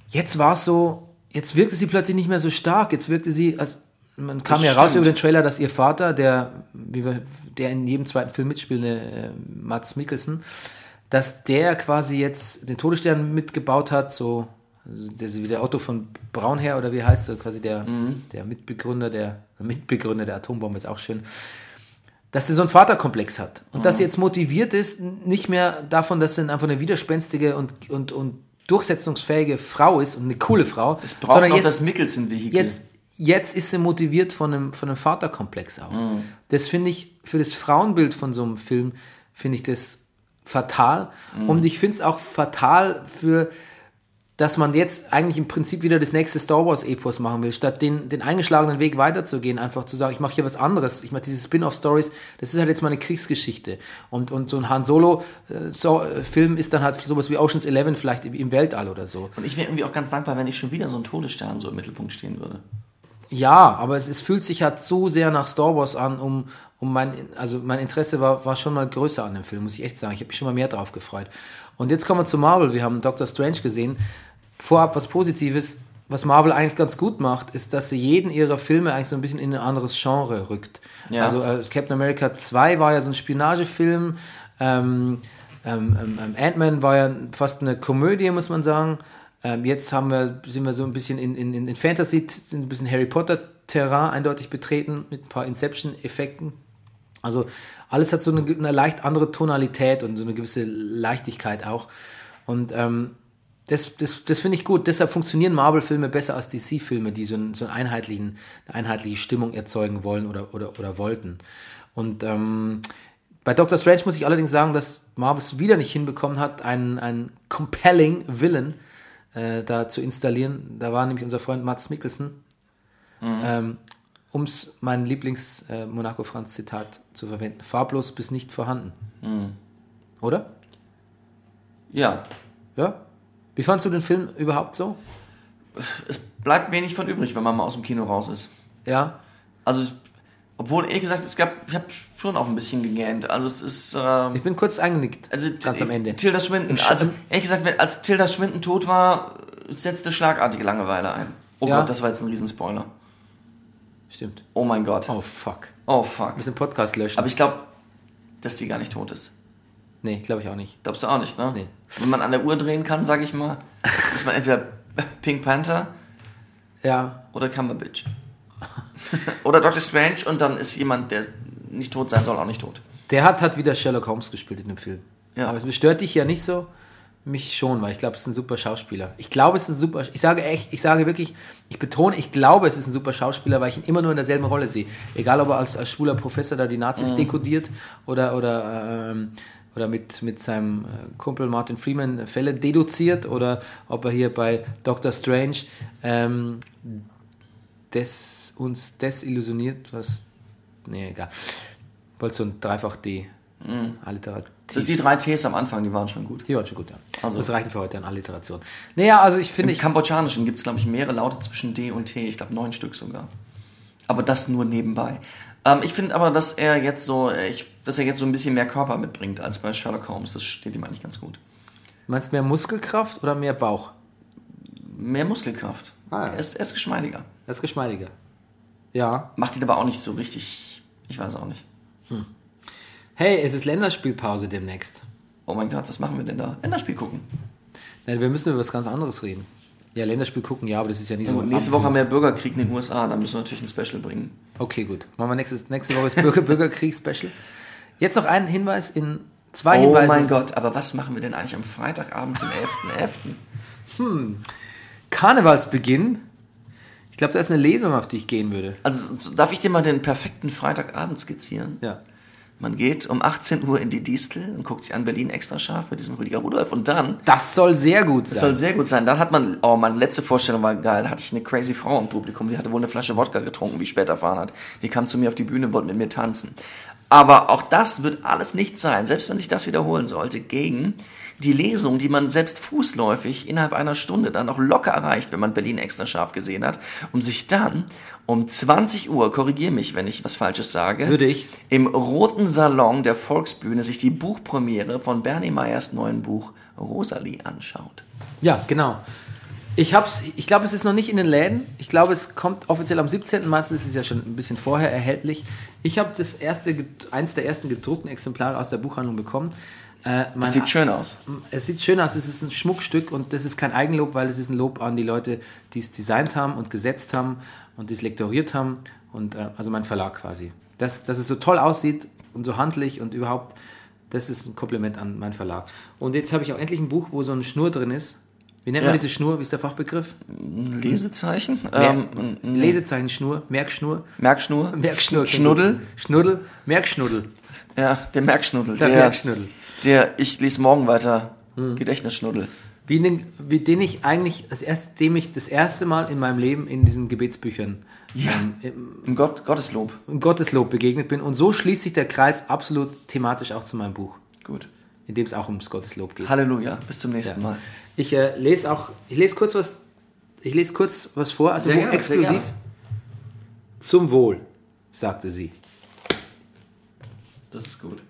Jetzt war es so, jetzt wirkte sie plötzlich nicht mehr so stark. Jetzt wirkte sie, als man kam Das ja raus stimmt. über den Trailer, dass ihr Vater, der, wie wir, der in jedem zweiten Film mitspielende äh, Mats Mikkelsen, dass der quasi jetzt den Todesstern mitgebaut hat, so also der, wie der Otto von Braunherr oder wie heißt er, quasi der, Mhm. der Mitbegründer der Mitbegründer der Atombombe ist auch schön dass sie so einen Vaterkomplex hat. Und dass sie jetzt motiviert ist, nicht mehr davon, dass sie einfach eine widerspenstige und, und, und durchsetzungsfähige Frau ist und eine coole Frau. Es braucht noch das Mickelson-Vehikel. jetzt, jetzt ist sie motiviert von einem, von einem Vaterkomplex auch. Das finde ich, für das Frauenbild von so einem Film, finde ich das fatal. Und ich finde es auch fatal für, dass man jetzt eigentlich im Prinzip wieder das nächste Star Wars Epos machen will, statt den, den eingeschlagenen Weg weiterzugehen, einfach zu sagen, ich mache hier was anderes. Ich mache diese Spin-off-Stories, das ist halt jetzt mal eine Kriegsgeschichte. Und, und so ein Han Solo-Film so, äh, Film ist dann halt sowas wie Ocean's Eleven vielleicht im, im Weltall oder so. Und ich wäre irgendwie auch ganz dankbar, wenn ich schon wieder so ein Todesstern so im Mittelpunkt stehen würde. Ja, aber es, es fühlt sich halt so sehr nach Star Wars an, um, um mein, also mein Interesse war, war schon mal größer an dem Film, muss ich echt sagen. Ich habe mich schon mal mehr drauf gefreut. Und jetzt kommen wir zu Marvel. Wir haben Doctor Strange gesehen. Vorab was Positives. Was Marvel eigentlich ganz gut macht, ist, dass sie jeden ihrer Filme eigentlich so ein bisschen in ein anderes Genre rückt. Ja. Also äh, Captain America 2 war ja so ein Spionagefilm. Ähm, ähm, ähm, ähm, Ant-Man war ja fast eine Komödie, muss man sagen. Ähm, jetzt haben wir, sind wir so ein bisschen in, in, in Fantasy, sind ein bisschen Harry Potter-Terrain eindeutig betreten, mit ein paar Inception-Effekten. Also alles hat so eine, eine leicht andere Tonalität und so eine gewisse Leichtigkeit auch. Und ähm, das, das, das finde ich gut. Deshalb funktionieren Marvel-Filme besser als DC-Filme, die so, einen, so einen einheitlichen, eine einheitliche Stimmung erzeugen wollen oder, oder, oder wollten. Und ähm, bei Doctor Strange muss ich allerdings sagen, dass Marvel es wieder nicht hinbekommen hat, einen, einen compelling Villain äh, da zu installieren. Da war nämlich unser Freund Mats Mikkelsen. Ähm, um es mein Lieblings-Monaco-Franz-Zitat zu verwenden. Farblos bis nicht vorhanden. Oder? Ja. Ja? Wie fandst du den Film überhaupt so? Es bleibt wenig von übrig, wenn man mal aus dem Kino raus ist. Ja? Also, obwohl, ehrlich gesagt, es gab, ich habe schon auch ein bisschen gegähnt. Also, es ist. Ähm, Ich bin kurz eingenickt. also, ganz am Ende. Tilda Swinton. Sch- Also, ehrlich gesagt, wenn, als Tilda Swinton tot war, setzte schlagartige Langeweile ein. Oh Ja. Gott, das war jetzt ein Riesenspoiler. Stimmt. Oh mein Gott. Oh, fuck. Oh fuck. Wir müssen Podcast löschen. Aber ich glaube, dass sie gar nicht tot ist. nee, glaube ich auch nicht. Glaubst du auch nicht, ne? Nee. Wenn man an der Uhr drehen kann, sage ich mal, ist man entweder Pink Panther Ja, oder Cumberbatch. oder Doctor Strange und dann ist jemand, der nicht tot sein soll, auch nicht tot. der hat, hat wieder Sherlock Holmes gespielt in dem Film. Ja. Aber es stört dich ja nicht so. Mich schon, weil ich glaube, es ist ein super Schauspieler. Ich glaube, es ist ein super. Ich sage echt, ich sage wirklich, ich betone, ich glaube, es ist ein super Schauspieler, weil ich ihn immer nur in derselben Rolle sehe. Egal, ob er als, als schwuler Professor da die Nazis dekodiert oder, oder, ähm, oder mit, mit seinem äh, Kumpel Martin Freeman Fälle deduziert oder ob er hier bei Doctor Strange ähm, des, uns desillusioniert, was. Nee, egal. Wollte so ein Dreifach-D. Alliterativ. Das die drei Ts am Anfang, die waren schon gut. Die waren schon gut, ja. Also- das reicht für heute an Alliteration. Naja, also ich finde, Im ich, Kambodschanischen gibt es, glaube ich, mehrere Laute zwischen D und T. Ich glaube, neun Stück sogar. Aber das nur nebenbei. Ähm, ich finde aber, dass er jetzt so, äh, ich, dass er jetzt so ein bisschen mehr Körper mitbringt als bei Sherlock Holmes. Das steht ihm eigentlich ganz gut. meinst du mehr Muskelkraft oder mehr Bauch? Mehr Muskelkraft. Ah, ja. er, ist, er ist geschmeidiger. Das ist geschmeidiger. Ja. Macht ihn aber auch nicht so richtig. Ich weiß auch nicht. Hey, es ist Länderspielpause demnächst. Oh mein Gott, was machen wir denn da? Länderspiel gucken. Nein, wir müssen über was ganz anderes reden. Ja, Länderspiel gucken, ja, aber das ist ja nicht so. Und nächste Woche haben wir Bürgerkrieg in den USA. Da müssen wir natürlich ein Special bringen. Okay, gut. Machen wir nächstes, nächste Woche das Bürger, Bürgerkriegs-Special. Jetzt noch ein Hinweis in zwei Oh Hinweise. mein Gott, aber was machen wir denn eigentlich am Freitagabend zum 11.11.? Karnevalsbeginn. Ich glaube, da ist eine Lesung, auf die ich gehen würde. Also darf ich dir mal den perfekten Freitagabend skizzieren? Ja. Man geht um 18 Uhr in die Distel und guckt sich an Berlin extra scharf mit diesem Rüdiger Rudolf und dann Das soll sehr gut sein. Das soll sehr gut sein. Dann hat man, oh, meine letzte Vorstellung war geil. Da hatte ich eine crazy Frau im Publikum, die hatte wohl eine Flasche Wodka getrunken, wie ich später erfahren hat. Die kam zu mir auf die Bühne und wollte mit mir tanzen. Aber auch das wird alles nicht sein, selbst wenn sich das wiederholen sollte, gegen die Lesung, die man selbst fußläufig innerhalb einer Stunde dann auch locker erreicht, wenn man Berlin extra scharf gesehen hat, um sich dann um 20 Uhr, korrigier mich, wenn ich was Falsches sage, Würde ich. im roten Salon der Volksbühne sich die Buchpremiere von Bernie Meyers neuen Buch Rosalie anschaut. Ja, genau. Ich hab's, ich glaube, es ist noch nicht in den Läden. Ich glaube, es kommt offiziell am 17. Meistens ist es ja schon ein bisschen vorher erhältlich. Ich habe das erste, eins der ersten gedruckten Exemplare aus der Buchhandlung bekommen. Äh, Das sieht schön aus. es sieht schön aus, es ist ein Schmuckstück und das ist kein Eigenlob, weil es ist ein Lob an die Leute, die es designt haben und gesetzt haben und die es lektoriert haben und äh, also mein Verlag quasi. Dass, dass es so toll aussieht und so handlich und überhaupt, das ist ein Kompliment an meinen Verlag. Und jetzt habe ich auch endlich ein Buch, wo so eine Schnur drin ist. Wie nennt man Ja. diese Schnur? Wie ist der Fachbegriff? Lesezeichen? Mer Ähm, Lesezeichenschnur, Merkschnur, Merkschnur? Merkschnur. Schnuddel? Schnuddel, Merkschnuddel. Ja, der Merkschnuddel. Der Der, Merkschnuddel. Der ich lese morgen weiter. Gedächtnisschnuddel. Wie den, wie den ich eigentlich, das erste, dem ich das erste Mal in meinem Leben in diesen Gebetsbüchern ähm, im, Im Gott, Gotteslob. im Gotteslob begegnet bin. Und so schließt sich der Kreis absolut thematisch auch zu meinem Buch, Gut. in dem es auch ums Gotteslob geht. Halleluja. Bis zum nächsten Mal. Ich äh, lese auch, ich lese kurz was, ich lese kurz was vor, also gerne, exklusiv. Zum Wohl, sagte sie. Das ist gut.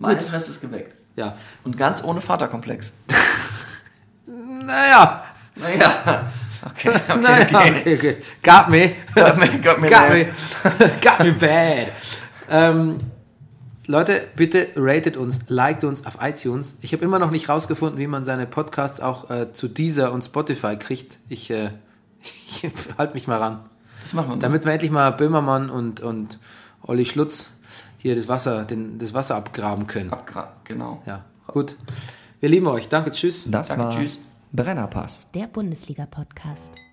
Mein Interesse ist geweckt. Ja. Und ganz ohne Vaterkomplex. Naja, Naja. Okay, okay, naja, okay. okay, okay. Got me. Got me, got me Got me. Got me bad. Ähm, Leute, bitte ratet uns, liked uns auf iTunes. Ich habe immer noch nicht rausgefunden, wie man seine Podcasts auch äh, zu Deezer und Spotify kriegt. Ich, äh, ich halte mich mal ran. Das machen wir. Damit wir endlich mal Böhmermann und, und Olli Schlutz hier das Wasser, den, das Wasser abgraben können. Abgra genau. Ja, gut. Wir lieben euch. Danke, tschüss. Das Danke, war tschüss. Brennerpass. Der Bundesliga-Podcast.